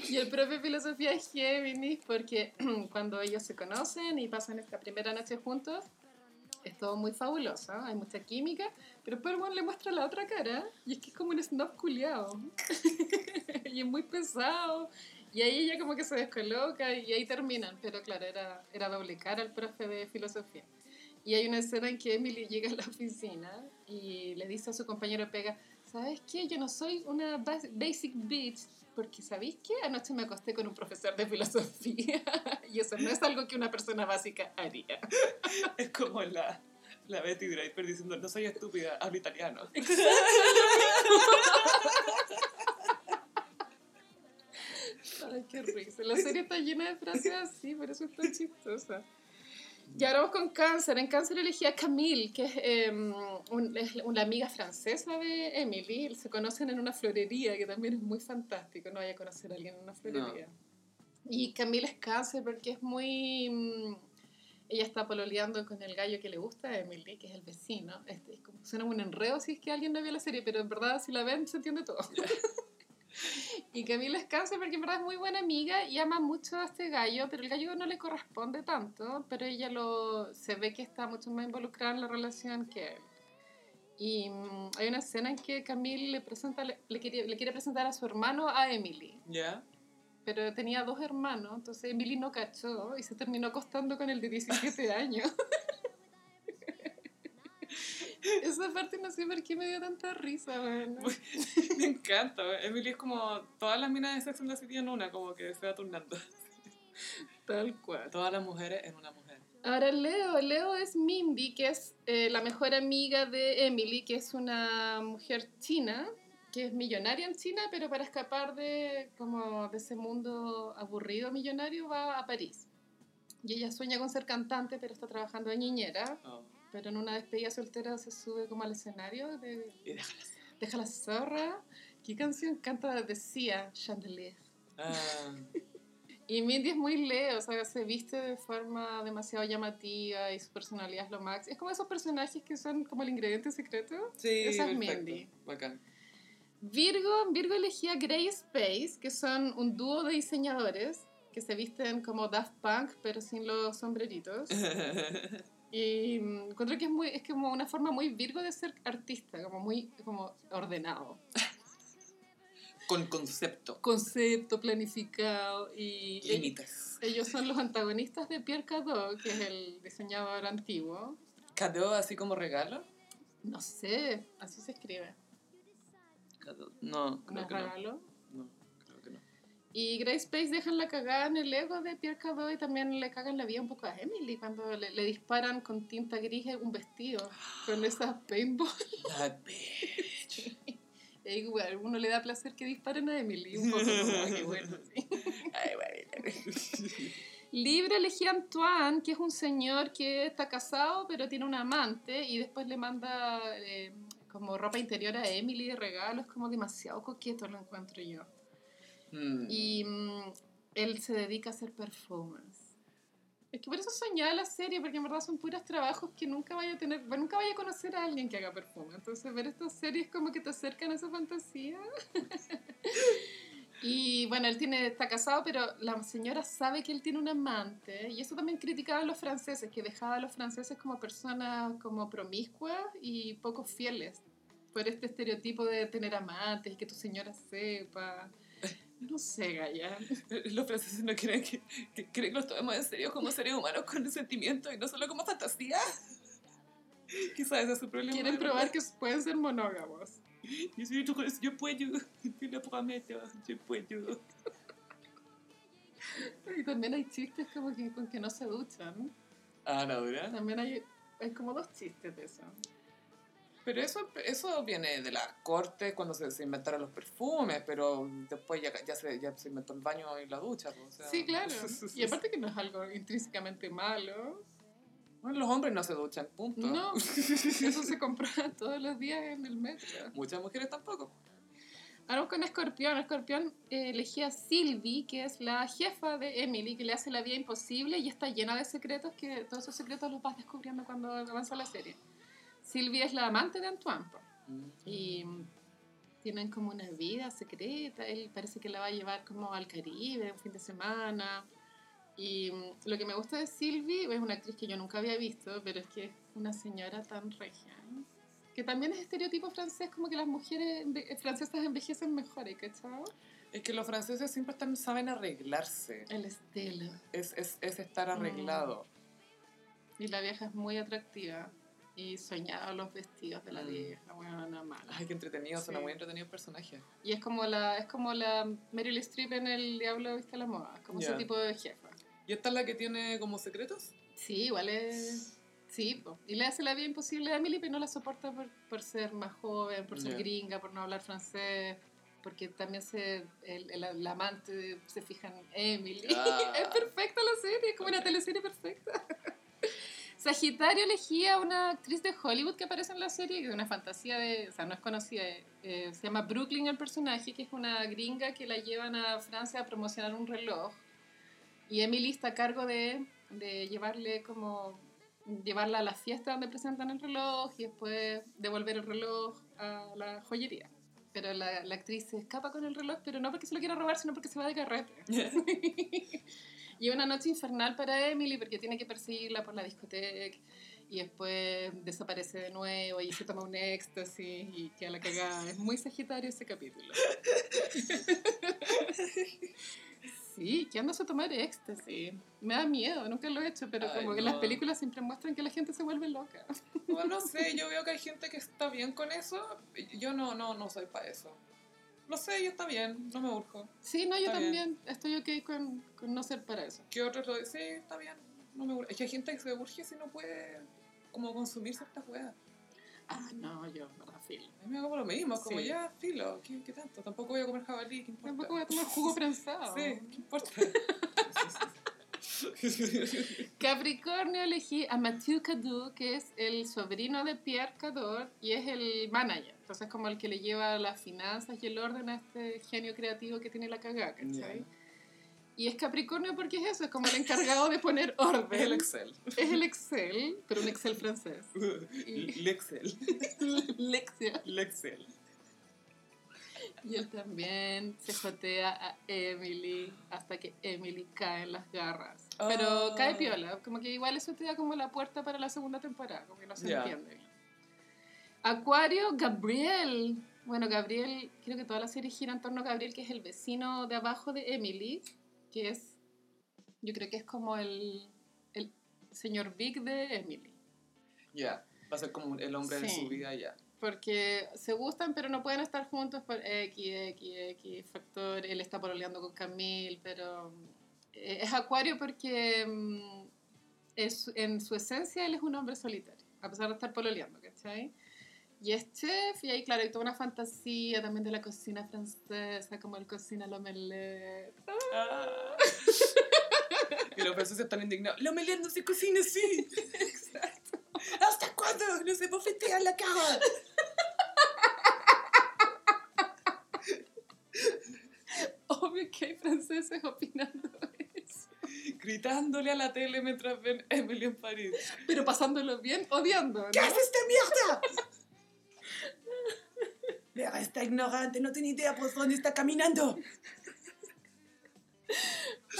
y el profe de filosofía es Géminis porque cuando ellos se conocen y pasan esta primera noche juntos, es todo muy fabuloso, hay mucha química, pero después el le muestra la otra cara y es que es como un snob culiao. y es muy pesado. Y ahí ella como que se descoloca y ahí terminan. Pero claro, era, era doble cara el profe de filosofía. Y hay una escena en que Emily llega a la oficina y le dice a su compañero pega, ¿sabes qué? Yo no soy una bas- basic bitch porque ¿sabéis qué? Anoche me acosté con un profesor de filosofía y eso no es algo que una persona básica haría. Es como la, la Betty Draper diciendo, no soy estúpida, hablo italiano. Ay, qué risa. La serie está llena de frases así, por eso es tan chistosa. Y ahora vamos con Cáncer. En Cáncer elegí a Camille, que es, eh, un- es una amiga francesa de Emily. Se conocen en una florería, que también es muy fantástico. No vaya a conocer a alguien en una florería. Y Camille es Cáncer porque es muy... mm, ella está pololeando con el gallo que le gusta a Emily, que es el vecino. Este, es como, suena un enredo si es que alguien no vio la serie, pero en verdad si la ven se entiende todo. Y Camila es cáncer porque en verdad es muy buena amiga y ama mucho a este gallo, pero el gallo no le corresponde tanto, pero ella lo se ve que está mucho más involucrada en la relación que él. Y mm, hay una escena en que Camille le, presenta, le, le quiere, le quiere presentar a su hermano a Emily, ¿Ya? pero tenía dos hermanos, entonces Emily no cachó y se terminó acostando con el de 17 años. Esa parte no sé por qué me dio tanta risa, bueno. Me encanta. Emily es como todas las minas de Sex and the City en una, como que se va turnando. Tal cual. Todas las mujeres en una mujer. Ahora Leo, Leo es Mindy, que es eh, la mejor amiga de Emily, que es una mujer china, que es millonaria en China, pero para escapar de, como, de ese mundo aburrido millonario va a París. Y ella sueña con ser cantante, pero está trabajando de niñera, Oh. Pero en una despedida soltera se sube como al escenario de Y déjala ser. Deja la zorra. ¿Qué canción canta Decía Chandelier? Ah, Y Mindy es muy Leo, o sea, se viste de forma demasiado llamativa y su personalidad es lo máximo. Es como esos personajes que son como el ingrediente secreto. sí, Esa es. Mindy. Bacán. Virgo, Virgo elegía Grey Space, que son un dúo de diseñadores que se visten como Daft Punk, pero sin los sombreritos. Y mm, encuentro que es, muy, es como una forma muy Virgo de ser artista, como muy como ordenado. Con concepto. Concepto, planificado y... Límites. Ellos son los antagonistas de Pierre Cardin, que es el diseñador antiguo. ¿Cadeau así como regalo? No sé, así se escribe. Cadeau. No, ¿No creo que regalo? No. Y Grace Space dejan la cagada en el ego de Pierre Cardin y también le cagan la vida un poco a Emily cuando le, le disparan con tinta gris un vestido con esas paintball. That bitch. E igual, uno le da placer que disparen a Emily. Un poco como, "Ah, qué bueno, sí. Bueno. Libre elegí a Antoine, que es un señor que está casado, pero tiene un amante, y después le manda eh, como ropa interior a Emily de regalo. Es como demasiado coqueto, lo encuentro yo. Mm. Y mm, él se dedica a hacer performance. Es que por eso soñaba la serie, porque en verdad son puros trabajos que nunca vaya a tener, nunca vaya a conocer a alguien que haga perfume. Entonces ver estas series como que te acercan a esa fantasía. y bueno, él tiene, está casado, pero la señora sabe que él tiene un amante. Y eso también criticaba a los franceses, que dejaba a los franceses como personas como promiscuas y poco fieles. Por este estereotipo de tener amantes y que tu señora sepa. No sé, Gaya. Los franceses no quieren que, que creen que los tomemos en serio como seres humanos con sentimientos y no solo como fantasía. Quizás ese es su problema. Quieren probar que pueden ser monógamos. Yo, soy yo puedo, te lo prometo, yo puedo. Y también hay chistes como que con que no se duchan. Ah, ¿no, dura? También hay, hay como dos chistes de eso. Pero eso, eso viene de la corte cuando se, se inventaron los perfumes, pero después ya, ya, se, ya se inventó el baño y la ducha. pues, o sea. Sí, claro. Y aparte que no es algo intrínsecamente malo. Bueno, los hombres no se duchan, punto. No, eso se comprueba todos los días en el metro. Muchas mujeres tampoco. Ahora con Escorpión. Escorpión eh, elegía a Sylvie, que es la jefa de Emily, que le hace la vida imposible y está llena de secretos que todos esos secretos los vas descubriendo cuando avanza la serie. Sylvie es la amante de Antoine. po. y mm, tienen como una vida secreta. Él parece que la va a llevar como al Caribe un fin de semana. Y mm, lo que me gusta de Sylvie es una actriz que yo nunca había visto, pero es que es una señora tan regia. ¿no? Que también es estereotipo francés, como que las mujeres enve- francesas envejecen mejor, ¿cachai? Es que los franceses siempre están, saben arreglarse. El estilo. Es, es, es estar Mm. arreglado. Y la vieja es muy atractiva. Y soñaba los vestidos de la Mm. vieja, bueno, nada mal. Ay, qué entretenido, Sí. muy entretenido el personaje. Y es como la, es como la Meryl Streep en El Diablo Viste a la Moda, como Ya. ese tipo de jefa. ¿Y esta es la que tiene como secretos? Sí, igual es... Sí, po. y le hace la vida imposible a Emily, pero no la soporta por, por ser más joven, por ser Ya. gringa, por no hablar francés, porque también se, el, el- el amante se fija en Emily. Ah. es perfecta la serie, es como una teleserie perfecta. Sagitario elegía a una actriz de Hollywood que aparece en la serie, que es una fantasía de, o sea, no es conocida, eh, se llama Brooklyn el personaje, que es una gringa que la llevan a Francia a promocionar un reloj. Y Emily está a cargo de, de llevarle como llevarla a la fiesta donde presentan el reloj y después devolver el reloj a la joyería. Pero la, la actriz se escapa con el reloj, pero no porque se lo quiera robar, sino porque se va de carrete. y una noche infernal para Emily porque tiene que perseguirla por la discoteca y después desaparece de nuevo y se toma un éxtasis y queda la cagada. Es muy sagitario ese capítulo. Sí, que andas a tomar éxtasis. Me da miedo, nunca lo he hecho, pero Ay, como que no. las películas siempre muestran que la gente se vuelve loca. Bueno, no sé, yo veo que hay gente que está bien con eso. Yo no, no, no soy para eso. Lo sé, y está bien, no me urjo. Sí, no, yo Está bien. también estoy ok con, con no ser para eso. ¿Qué otros lo dicen? Sí, está bien, no me urge. Es que hay gente que se urge si no puede como consumir ciertas weas. Ah, no, yo, verdad, filo. A mí me hago lo mismo, como Sí. ya, filo, ¿qué, qué tanto? Tampoco voy a comer jabalí, ¿qué importa? Tampoco voy a tomar jugo prensado. Sí, ¿qué importa? Capricornio elegí a Mathieu Cadu, que es el sobrino de Pierre Cador y es el manager. Entonces, como el que le lleva las finanzas y el orden a este genio creativo que tiene la cagada, ¿cachai? Ya. Y es Capricornio porque es eso, es como el encargado de poner orden. Es el Excel. Es el Excel, pero un Excel francés. Y- El Excel. Lección. El Excel. Y él también se jotea a Emily hasta que Emily cae en las garras. Pero Ah. cae piola, como que igual eso te da como la puerta para la segunda temporada, como que no se Ya. entiende. Acuario, Gabriel. Bueno, Gabriel, creo que toda la serie gira en torno a Gabriel, que es el vecino de abajo de Emily, que es, yo creo que es como el, el señor Big de Emily. Ya, va a ser como el hombre de su vida ya. Porque se gustan, pero no pueden estar juntos por X, X, X factor. Él está pololeando con Camille, pero eh, es Acuario porque mm, es, en su esencia él es un hombre solitario, a pesar de estar pololeando, ¿cachai? Y es chef, y ahí, claro, hay toda una fantasía también de la cocina francesa, como él cocina el omelette. Ah. y los franceses están indignados. La omelette no se cocina así. Exacto. ¿Hasta cuándo? No se bofetea la cara. Obvio que hay franceses opinando eso. Gritándole a la tele mientras ven Emily en París. Pero pasándolo bien, odiando, ¿no? ¿Qué hace esta mierda? Mira, está ignorante, no tiene idea por dónde está caminando.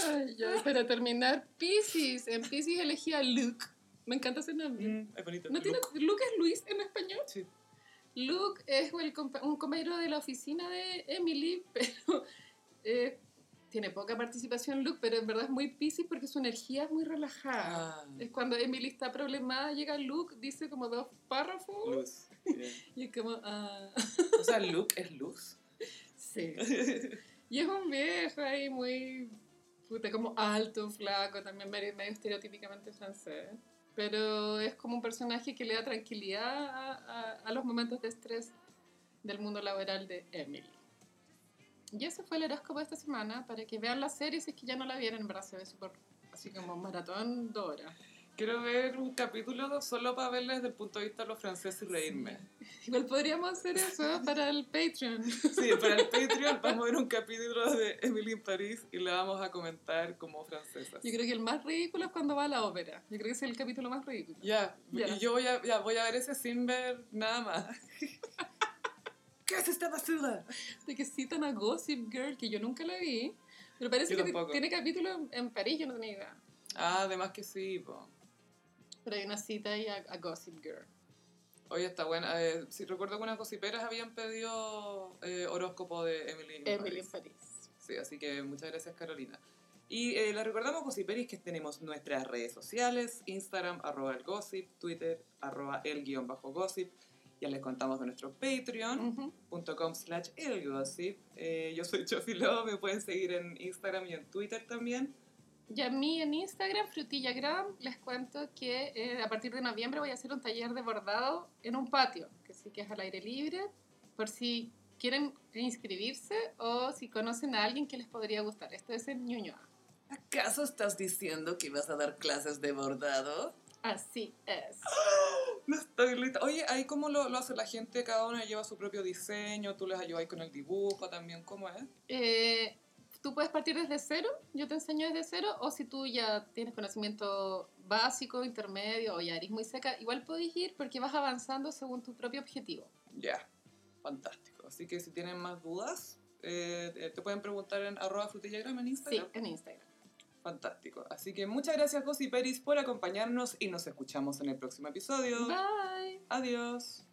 Ay, ya, para terminar, Pisces. En Pisces elegí a Luke. Me encanta ese nombre. Mm, es bonito. ¿No tiene, ¿Luke es Luis en español? Sí. Luke es el un compañero de la oficina de Emily, pero eh, tiene poca participación Luke, pero en verdad es muy Pisces porque su energía es muy relajada. Ah, Es cuando Emily está problemada, llega Luke, dice como dos párrafos luz. Y es como, ah, O sea, Luke es luz. sí. Y es un viejo ahí muy, puta, como alto, flaco, también medio, medio estereotípicamente francés. Pero es como un personaje que le da tranquilidad a, a- a los momentos de estrés del mundo laboral de Emily. Y ese fue el horóscopo de esta semana, para que vean la serie si es que ya no la vieron, en verdad se ve súper, así como maratón dos horas. Quiero ver un capítulo solo para verla desde el punto de vista de los franceses y reírme. Igual podríamos hacer eso para el Patreon. Sí, para el Patreon vamos a ver un capítulo de Emily en París y la vamos a comentar como francesas. Yo creo que el más ridículo es cuando va a la ópera. Yo creo que ese es el capítulo más ridículo. Ya, Ya. y yo voy a, ya, voy a ver ese sin ver nada más. ¿Qué es esta basura? De que citan a Gossip Girl, que yo nunca la vi. Pero parece Yo que tampoco. tiene capítulo en, en París, yo no tenía idea. Ah, además que sí, po. Pero hay una cita ahí a, a Gossip Girl. Oye, está buena. Eh, si recuerdo que unas gossiperas habían pedido eh, horóscopo de Emily en Emily París. París. Sí, así que muchas gracias, Carolina. Y eh, les recordamos, Gossiperis, que tenemos nuestras redes sociales, Instagram, arroba el gossip, Twitter, arroba el guion bajo gossip. Ya les contamos de nuestro patreon.com Ujú. slash el gossip. Eh, yo soy Chofilo, me pueden seguir en Instagram y en Twitter también. Y a mí en Instagram, Frutillagram, les cuento que eh, a partir de noviembre voy a hacer un taller de bordado en un patio, que sí que es al aire libre, por si quieren inscribirse o si conocen a alguien que les podría gustar. Esto es en Ñuñoa. ¿Acaso estás diciendo que vas a dar clases de bordado? Así es. No estoy lista. Oye, ahí cómo lo, lo hace la gente, cada uno lleva su propio diseño, tú les ayudas con el dibujo también, ¿cómo es? Eh, tú puedes partir desde cero, yo te enseño desde cero, o si tú ya tienes conocimiento básico, intermedio, o ya eres muy seca, igual podés ir porque vas avanzando según tu propio objetivo. Ya, fantástico. Así que si tienen más dudas, eh, eh, te pueden preguntar en arroba frutillagram en Sí, Instagram. en Instagram. Fantástico. Así que muchas gracias, Gossiperis, por acompañarnos y nos escuchamos en el próximo episodio. Bye. Adiós.